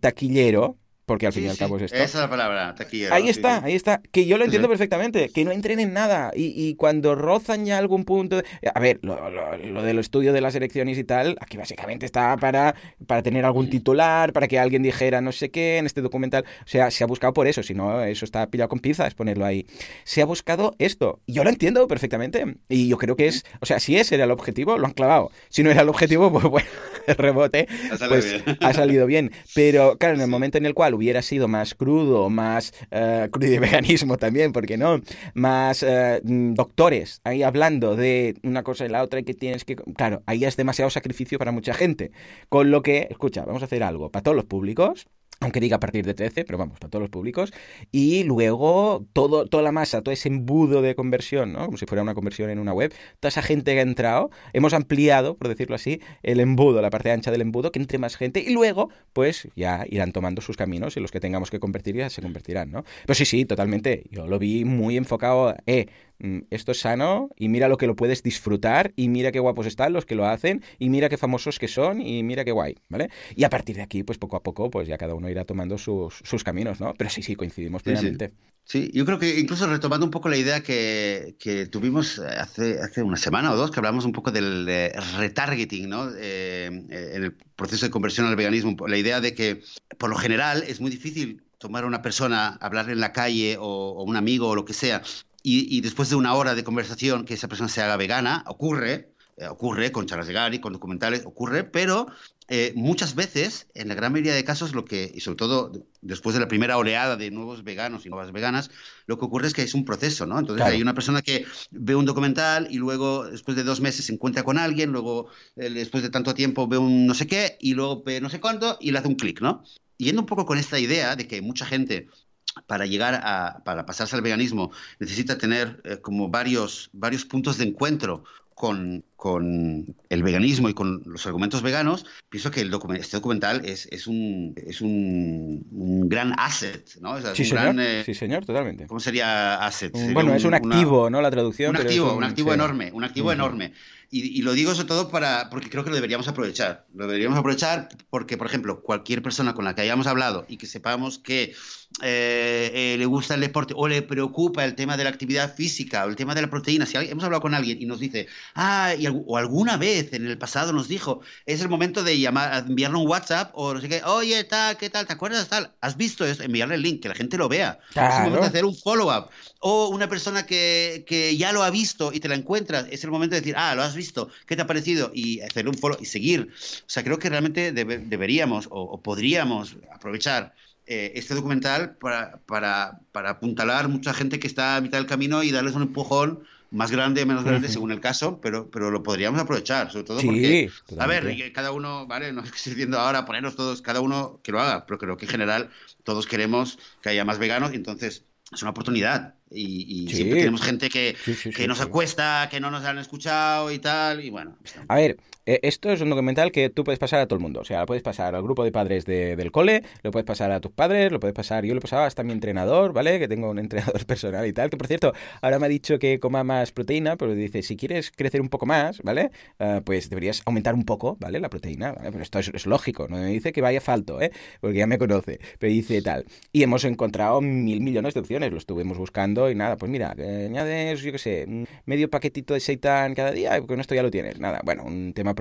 taquillero, porque al fin y al cabo es esto. Esa es la palabra, taquillero. Ahí está, ahí está. Que yo lo entiendo perfectamente, que no entren en nada. Y, y, cuando rozan ya algún punto... A ver, lo, lo, del estudio de las elecciones y tal, aquí básicamente está para, para tener algún titular, para que alguien dijera no sé qué en este documental. O sea, se ha buscado por eso, si no, eso está pillado con pinzas, ponerlo ahí. Se ha buscado esto. Yo lo entiendo perfectamente. Y yo creo que es... O sea, si ese era el objetivo, lo han clavado. Si no era el objetivo, pues bueno, el rebote ha pues, ha salido bien. Pero claro, en el momento en el cual hubiera sido más crudo, más uh, crudo de veganismo también, porque no? Más uh, doctores ahí hablando de una cosa y la otra y que tienes que... Claro, ahí es demasiado sacrificio para mucha gente. Con lo que, escucha, vamos a hacer algo para todos los públicos aunque diga a partir de 13, pero vamos, para todos los públicos, y luego todo, toda la masa, todo ese embudo de conversión, ¿no? como si fuera una conversión en una web, toda esa gente que ha entrado, hemos ampliado, por decirlo así, el embudo, la parte ancha del embudo, que entre más gente, y luego, pues ya irán tomando sus caminos, y los que tengamos que convertir ya se convertirán, ¿no? Pero sí, sí, totalmente, yo lo vi muy enfocado, eh, esto es sano y mira lo que lo puedes disfrutar y mira qué guapos están los que lo hacen y mira qué famosos que son y mira qué guay, ¿vale? Y a partir de aquí, pues poco a poco, pues ya cada uno irá tomando sus, sus caminos, ¿no? Pero sí, sí, coincidimos plenamente. Sí, yo creo que incluso retomando un poco la idea que, que tuvimos hace, hace una semana o dos, que hablamos un poco del retargeting, ¿no? Eh, en el proceso de conversión al veganismo, la idea de que por lo general es muy difícil tomar a una persona, hablarle en la calle o, o, un amigo o lo que sea, y, después de una hora de conversación que esa persona se haga vegana, ocurre, eh, ocurre con charlas de Gary, con documentales, ocurre, pero eh, muchas veces, en la gran mayoría de casos, lo que, y sobre todo después de la primera oleada de nuevos veganos y nuevas veganas, lo que ocurre es que es un proceso, ¿no? Entonces hay una persona que ve un documental y luego, después de dos meses, se encuentra con alguien, luego, eh, después de tanto tiempo, ve un no sé qué y luego ve no sé cuánto y le hace un clic, ¿no? Yendo un poco con esta idea de que mucha gente para llegar a, para pasarse al veganismo, necesita tener eh, como varios, varios puntos de encuentro con, con, el veganismo y con los argumentos veganos, pienso que el este documental es, es, un, es un, un gran asset, ¿no? sí, un señor. Gran, eh, sí, señor, totalmente. ¿Cómo sería asset? Sería bueno, es un activo, ¿no? La traducción. Un pero activo, es un, activo sí. enorme, un activo uh -huh. enorme. Y, y, lo digo sobre todo para, porque creo que lo deberíamos aprovechar. Lo deberíamos aprovechar porque, por ejemplo, cualquier persona con la que hayamos hablado y que sepamos que eh, eh, le gusta el deporte o le preocupa el tema de la actividad física o el tema de la proteína, si hemos hablado con alguien y nos dice, ah, y, o alguna vez en el pasado nos dijo, es el momento de llamar, enviarle un WhatsApp o no sé qué, oye, tal, ¿qué tal? ¿Te acuerdas tal? ¿Has visto esto? Enviarle el link, que la gente lo vea. Claro. Es el momento de hacer un follow-up. O una persona que, que ya lo ha visto y te la encuentras, es el momento de decir, ah, lo has visto, ¿qué te ha parecido? Y hacerle un follow y seguir. O sea, creo que realmente debe, deberíamos o, o, podríamos aprovechar eh, este documental para, para, para apuntalar mucha gente que está a mitad del camino y darles un empujón más grande, menos grande, uh -huh. según el caso, pero, pero lo podríamos aprovechar, sobre todo sí, porque, totalmente. a ver, cada uno, ¿vale? No estoy diciendo ahora ponernos todos, cada uno que lo haga, pero creo que en general todos queremos que haya más veganos y entonces es una oportunidad. Y, y Sí. siempre tenemos gente que, Sí, sí, que nos acuesta, que no nos han escuchado y tal, y bueno. A ver, esto es un documental que tú puedes pasar a todo el mundo. O sea, lo puedes pasar al grupo de padres de- del cole, lo puedes pasar a tus padres, lo puedes pasar. Yo lo pasaba hasta a mi entrenador, ¿vale? Que tengo un entrenador personal y tal. Que por cierto, ahora me ha dicho que coma más proteína, pero dice: si quieres crecer un poco más, ¿vale? Ah, pues deberías aumentar un poco, ¿vale? La proteína, ¿vale? Pero esto es, lógico, no me dice que vaya falto, ¿eh? Porque ya me conoce, pero dice tal. Y hemos encontrado mil millones de opciones, lo estuvimos buscando y nada, pues mira, añades, yo qué sé, medio paquetito de seitan cada día y con esto ya lo tienes. Nada, bueno, un tema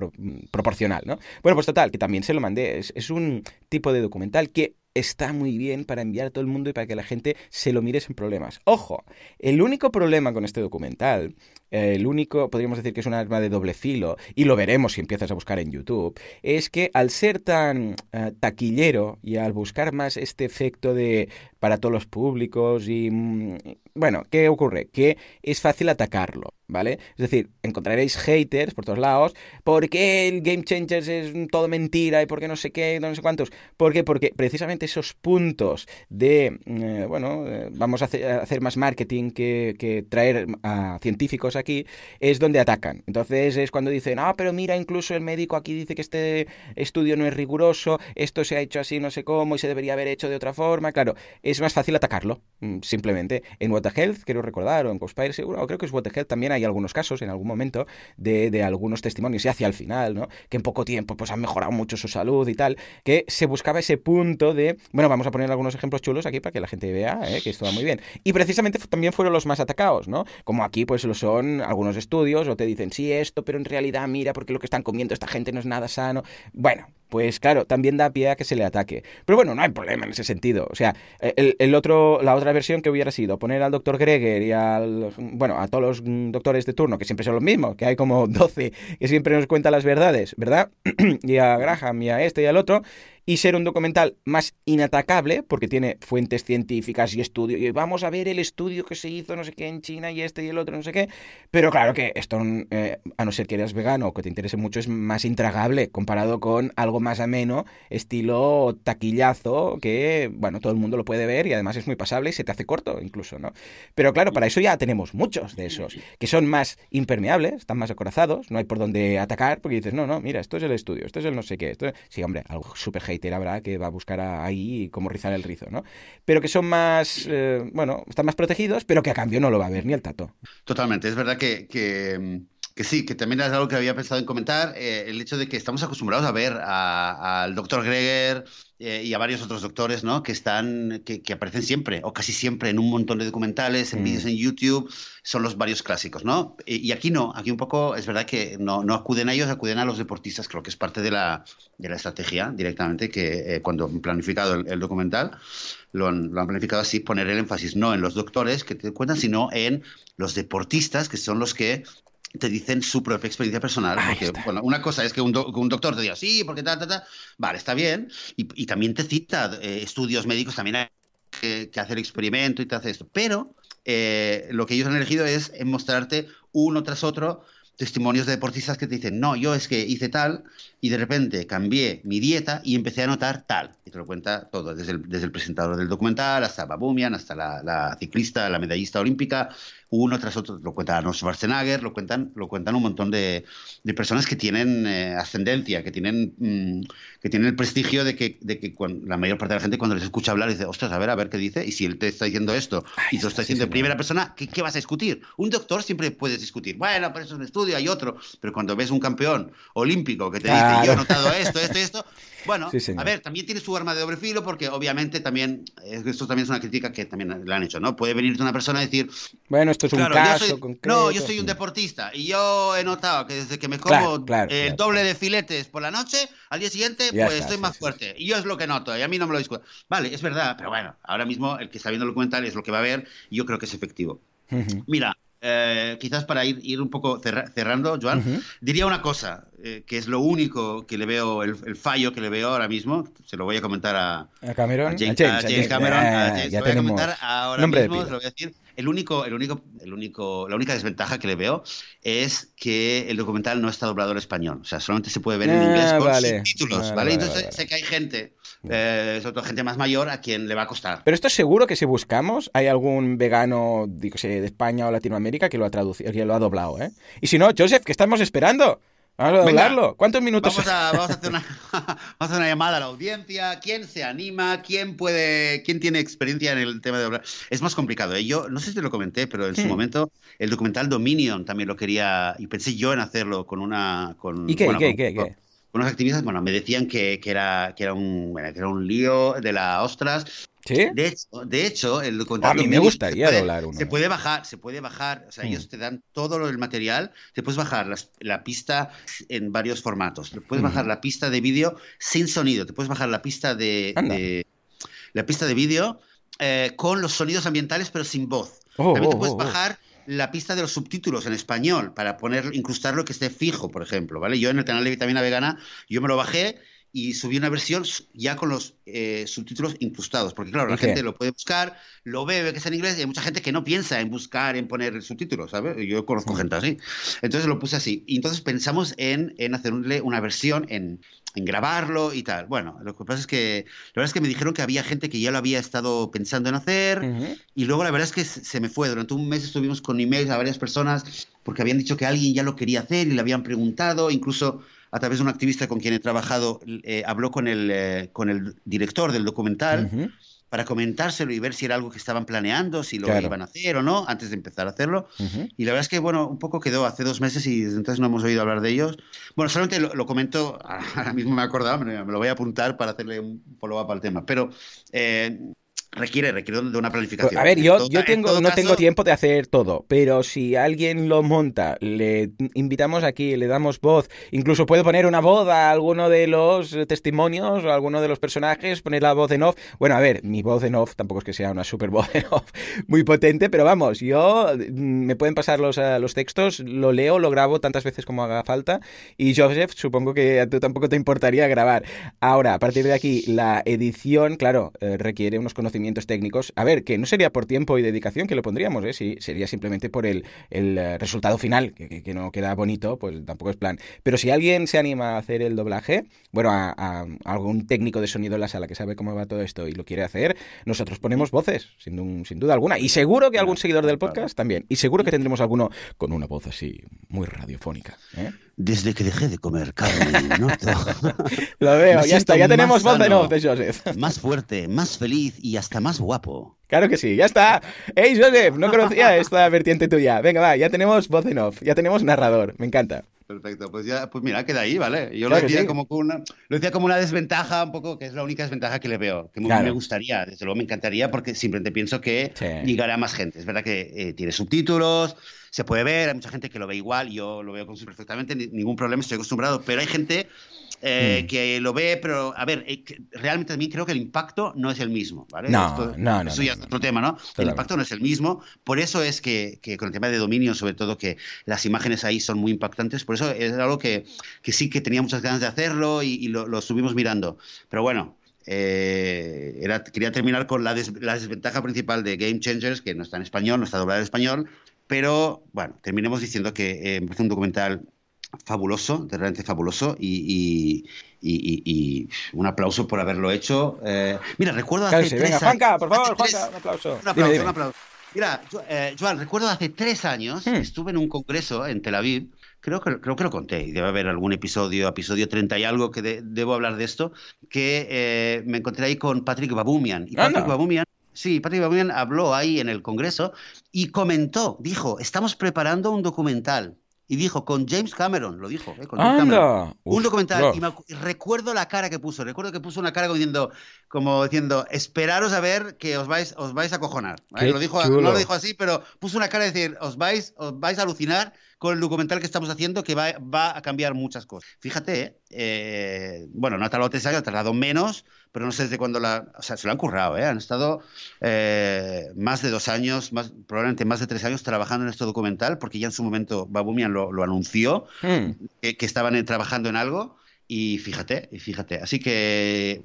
proporcional, ¿no? Bueno, pues total, que también se lo mandé. es un tipo de documental que está muy bien para enviar a todo el mundo y para que la gente se lo mire sin problemas. Ojo, el único problema con este documental el único, podríamos decir que es un arma de doble filo, y lo veremos si empiezas a buscar en YouTube, es que al ser tan eh, taquillero y al buscar más este efecto de para todos los públicos y mm, bueno, ¿qué ocurre? Que es fácil atacarlo, ¿vale? Es decir, encontraréis haters por todos lados, ¿por qué el Game Changers es todo mentira y por qué no sé qué, no sé cuántos? ¿Por qué? Porque precisamente esos puntos de, eh, bueno, eh, vamos a hacer, más marketing que traer a científicos aquí, es donde atacan. Entonces es cuando dicen, ah, pero mira, incluso el médico aquí dice que este estudio no es riguroso, esto se ha hecho así no sé cómo y se debería haber hecho de otra forma. Claro, es más fácil atacarlo, mm, simplemente. En What Health, quiero recordar, o en Conspire seguro, o creo que es What Health, también hay algunos casos en algún momento de, de algunos testimonios, y hacia el final, ¿no? Que en poco tiempo pues han mejorado mucho su salud y tal, que se buscaba ese punto de, bueno, vamos a poner algunos ejemplos chulos aquí para que la gente vea ¿eh? que esto va muy bien. Y precisamente también fueron los más atacados, ¿no? Como aquí pues lo son algunos estudios o te dicen, sí, esto, pero en realidad mira, porque lo que están comiendo esta gente no es nada sano. Bueno, pues claro, también da pie a que se le ataque. Pero bueno, no hay problema en ese sentido. O sea, el, otro, la otra versión que hubiera sido poner al doctor Greger y al, bueno, a todos los doctores de turno, que siempre son los mismos, que hay como 12 que siempre nos cuentan las verdades, ¿verdad? y a Graham y a este y al otro, y ser un documental más inatacable, porque tiene fuentes científicas y estudios, y vamos a ver el estudio que se hizo, no sé qué, en China y este y el otro, no sé qué, pero claro que esto, eh, a no ser que eres vegano o que te interese mucho, es más intragable comparado con algo más ameno, estilo taquillazo, que, bueno, todo el mundo lo puede ver y además es muy pasable y se te hace corto incluso, ¿no? Pero claro, para eso ya tenemos muchos de esos, que son más impermeables, están más acorazados, no hay por dónde atacar, porque dices, no, no, mira, esto es el estudio, esto es el no sé qué, esto Sí, hombre, algo súper habrá que va a buscar ahí cómo rizar el rizo, ¿no? Pero que son más, eh, bueno, están más protegidos, pero que a cambio no lo va a ver ni el tato. Totalmente, es verdad que, que, sí, que también es algo que había pensado en comentar, eh, el hecho de que estamos acostumbrados a ver al doctor Greger, eh, y a varios otros doctores, ¿no? Que están, que, aparecen siempre, o casi siempre, en un montón de documentales, en mm. vídeos en YouTube, son los varios clásicos, ¿no? Y, aquí no, aquí un poco es verdad que no, no, acuden a ellos, acuden a los deportistas, creo que es parte de la, de la estrategia directamente, que eh, cuando han planificado el, documental, lo han, lo han, planificado así, poner el énfasis no en los doctores que te cuentan, sino en los deportistas, que son los que te dicen su propia experiencia personal. Porque, bueno, una cosa es que un, doctor te diga, sí, porque ta, ta, ta. Vale, está bien. Y, también te cita eh, estudios médicos, también hay que, que, hacer experimento y te hace esto. Pero eh, lo que ellos han elegido es mostrarte uno tras otro testimonios de deportistas que te dicen, no, yo es que hice tal y de repente cambié mi dieta y empecé a notar tal. Y te lo cuenta todo, desde el, desde el presentador del documental hasta Babumian, hasta la, la, ciclista, la medallista olímpica, uno tras otro, lo cuenta Arnold Schwarzenegger, lo cuentan, lo cuentan un montón de, de personas que tienen eh, ascendencia, que tienen, mm, que tienen el prestigio de que, de que la mayor parte de la gente cuando les escucha hablar dice, ostras, a ver, a ver qué dice, y si él te está diciendo esto y te lo está diciendo en primera persona, ¿qué, ¿qué, vas a discutir? Un doctor siempre puedes discutir, bueno, pero eso es un estudio, hay otro, pero cuando ves un campeón olímpico que te dice, yo he notado esto, esto y esto, bueno, a ver, también tiene su arma de doble filo porque obviamente también, esto también es una crítica que también le han hecho, ¿no? Puede venir de una persona y decir, bueno, esto es un caso No, yo soy un deportista y yo he notado que desde que me como el doble de filetes por la noche, al día siguiente, pues estoy más fuerte. Y yo es lo que noto y a mí no me lo discuto. Vale, es verdad, pero bueno, ahora mismo el que está viendo el documental es lo que va a ver y yo creo que es efectivo. Mira, eh, quizás para ir, ir un poco cerrando, Joan, diría una cosa, eh, que es lo único que le veo, el, fallo que le veo ahora mismo, se lo voy a comentar a, Cameron, a James, Cameron, ya voy a comentar ahora mismo, se lo voy a decir. El único, el único, el único, la única desventaja que le veo es que el documental no está doblado al español, o sea, solamente se puede ver en inglés ah, con subtítulos, ¿vale? Entonces sé que hay gente eh, sobre todo gente más mayor, a quien le va a costar. Pero esto es seguro que si buscamos, hay algún vegano, digo, de España o Latinoamérica que lo ha traducido, que lo ha doblado, ¿eh? Y si no, Joseph, ¿qué estamos esperando? Vamos a doblarlo. ¿Cuántos minutos? Vamos a, vamos a, hacer una, vamos a hacer una llamada a la audiencia. ¿Quién se anima? ¿Quién puede, quién tiene experiencia en el tema de doblar? Es más complicado. ¿eh? Yo no sé si te lo comenté, pero en su momento el documental Dominion también lo quería y pensé yo en hacerlo con una. Con, ¿Y qué? ¿qué, qué, qué? unos activistas, bueno, me decían que, que era, que, era un, que era un lío de la ostras. ¿Sí? De hecho, de hecho el A mí me gustaría se puede, doblar uno. Se puede bajar, se puede bajar, o sea, Mm. ellos te dan todo el material, te puedes bajar las- la pista en varios formatos, te puedes Mm. bajar la pista de vídeo sin sonido, te puedes bajar la pista de, la pista de vídeo eh, con los sonidos ambientales pero sin voz. Oh, También te oh, puedes oh, oh. bajar la pista de los subtítulos en español para poner, incrustarlo que esté fijo, por ejemplo, ¿vale? Yo en el canal de Vitamina Vegana, yo me lo bajé y subí una versión ya con los eh, subtítulos incrustados, porque claro, ¿Y la gente lo puede buscar, lo ve, ve que está en inglés y hay mucha gente que no piensa en buscar, en poner subtítulos, ¿sabes? Yo conozco gente así. Entonces lo puse así. Y entonces pensamos en, en hacerle una versión, en, en grabarlo y tal. Bueno, lo que pasa es que la verdad es que me dijeron que había gente que ya lo había estado pensando en hacer. Y luego la verdad es que se me fue. Durante un mes estuvimos con emails a varias personas porque habían dicho que alguien ya lo quería hacer y le habían preguntado. Incluso a través de un activista con quien he trabajado, eh, habló con el, eh, con el director del documental Ujú. para comentárselo y ver si era algo que estaban planeando, si lo Claro. iban a hacer o no, antes de empezar a hacerlo. Ujú. Y la verdad es que, bueno, un poco quedó hace dos meses y desde entonces no hemos oído hablar de ellos. Bueno, solamente lo, lo comento, ahora mismo me he acordado, me, me lo voy a apuntar para hacerle un follow-up al tema, pero eh, requiere, requiere de una planificación. Pues, A ver, yo, todo- yo en tengo, no caso, tengo tiempo de hacer todo, pero si alguien lo monta, le invitamos aquí, le damos voz, incluso puedo poner una voz a alguno de los testimonios o a alguno de los personajes, poner la voz en off. Bueno, a ver, mi voz en off tampoco es que sea una super voz en off muy potente, pero vamos, yo mm, me pueden pasar los, eh, los textos, lo leo, lo grabo tantas veces como haga falta y Joseph, supongo que a tú tampoco te importaría grabar. Ahora, a partir de aquí, la edición, claro, eh, requiere unos conocimientos técnicos. A ver, que no sería por tiempo y dedicación que lo pondríamos, ¿eh? Sí, sería simplemente por el, el, eh, resultado final, que, que- no queda bonito, pues tampoco es plan. Pero si alguien se anima a hacer el doblaje, bueno, a, a- algún técnico de sonido en la sala que sabe cómo va todo esto y lo quiere hacer, nosotros ponemos voces, sin, du- sin duda alguna. Y seguro que algún seguidor del podcast también. Y seguro que tendremos alguno con una voz así, muy radiofónica. ¿eh? Desde que dejé de comer carne, noto Lo veo, ya está, ya tenemos voz de no de Joseph. más fuerte, más feliz y hasta más guapo. Claro que sí, ya está. ¡Hey, Joseph! No conocía esta vertiente tuya. Venga, va, ya tenemos voz en off, ya tenemos narrador. Me encanta. Perfecto, pues ya, pues mira, queda ahí, ¿vale? Yo Claro lo decía sí. como una, lo decía como una desventaja, un poco, que es la única desventaja que le veo, que Claro. me gustaría, desde luego me encantaría, porque simplemente pienso que Sí. llegará a más gente. Es verdad que eh, tiene subtítulos, se puede ver, hay mucha gente que lo ve igual, yo lo veo perfectamente, ni- ningún problema, estoy acostumbrado, pero hay gente eh, Mm. que lo ve, pero a ver, eh, realmente también creo que el impacto no es el mismo, ¿vale? No, no, no, Eso no, ya no, es otro tema, ¿no? El Totalmente. impacto no es el mismo, por eso es que, que con el tema de dominio, sobre todo, que las imágenes ahí son muy impactantes, por eso es algo que, que sí que tenía muchas ganas de hacerlo y, y lo, lo estuvimos mirando. Pero bueno, eh, era, quería terminar con la, des- la desventaja principal de Game Changers, que no está en español, no está doblada en español, pero bueno, terminemos diciendo que eh, parece un documental fabuloso, realmente fabuloso y, y- y- y- y un aplauso por haberlo hecho. Eh, mira, recuerdo hace tres Venga, años- Juanca, por favor, tres- Juanca, un aplauso. un aplauso, dime. un aplauso. Mira, Jo- eh, Joan, recuerdo hace tres años Hmm. estuve en un congreso en Tel Aviv, creo que, creo que lo conté, y debe haber algún episodio, episodio 30 y algo que de- debo hablar de esto, que eh, me encontré ahí con Patrick Babumian. Y Patrick Anda. Babumian, sí, Patrick Babumian habló ahí en el congreso y comentó, dijo, estamos preparando un documental. Y dijo, con James Cameron, lo dijo, eh, con James Cameron. Un documental y, me y recuerdo la cara que puso, recuerdo que puso una cara como diciendo, como diciendo, esperaros a ver que os vais, os vais a acojonar. ¿vale? Qué Lo dijo, chulo. no lo dijo así, pero puso una cara de decir, os vais, os vais a alucinar con el documental que estamos haciendo que va, va a cambiar muchas cosas. Fíjate, eh, bueno, no ha tardado tres años, ha tardado menos, pero no sé desde cuándo la, o sea, se lo han currado, ¿eh? han estado eh, más de dos años, más, probablemente más de tres años trabajando en este documental, porque ya en su momento Babumian lo, lo anunció, Hmm. que, que estaban eh, trabajando en algo y fíjate, y fíjate. Así que,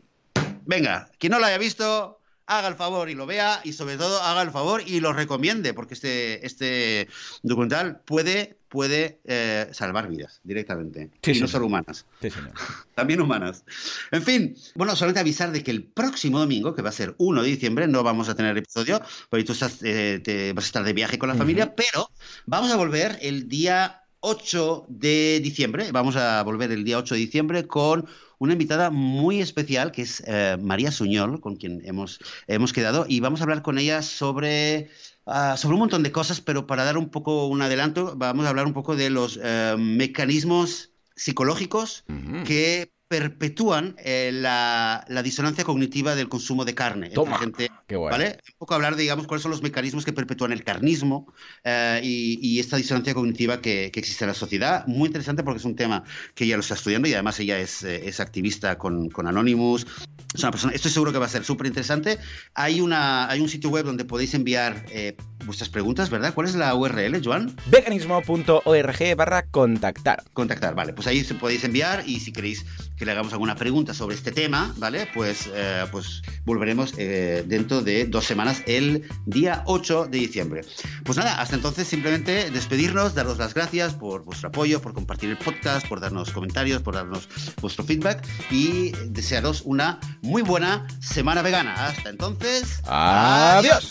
venga, quien no lo haya visto, haga el favor y lo vea y sobre todo haga el favor y lo recomiende porque este, este documental puede, puede eh, salvar vidas directamente. Sí, y no solo humanas Sí, señor. también humanas. En fin, bueno, solamente avisar de que el próximo domingo, que va a ser 1 de diciembre, no vamos a tener episodio, porque tú estás, eh, te vas a estar de viaje con la familia, pero vamos a volver el día 8 de diciembre, vamos a volver el día 8 de diciembre con una invitada muy especial que es eh, María Suñol, con quien hemos, hemos quedado, y vamos a hablar con ella sobre... ah, sobre un montón de cosas, pero para dar un poco un adelanto, vamos a hablar un poco de los eh, mecanismos psicológicos que perpetúan eh, la, disonancia cognitiva del consumo de carne. Toma, gente, qué ¿vale? Un poco hablar, digamos, cuáles son los mecanismos que perpetúan el carnismo eh, y, esta disonancia cognitiva que, existe en la sociedad. Muy interesante porque es un tema que ella lo está estudiando y además ella es, eh, es activista con, con, Anonymous. Es una persona, estoy seguro que va a ser súper interesante. Hay, una, hay un sitio web donde podéis enviar vuestras preguntas, ¿verdad? ¿Cuál es la URL, Joan? veganismo.org barra contactar. Contactar, vale. Pues ahí se podéis enviar y si queréis que le hagamos alguna pregunta sobre este tema, ¿vale? Pues, eh, pues volveremos eh, dentro de dos semanas, el día 8 de diciembre. Pues nada, hasta entonces simplemente despedirnos, daros las gracias por vuestro apoyo, por compartir el podcast, por darnos comentarios, por darnos vuestro feedback y desearos una muy buena semana vegana. Hasta entonces. Adiós.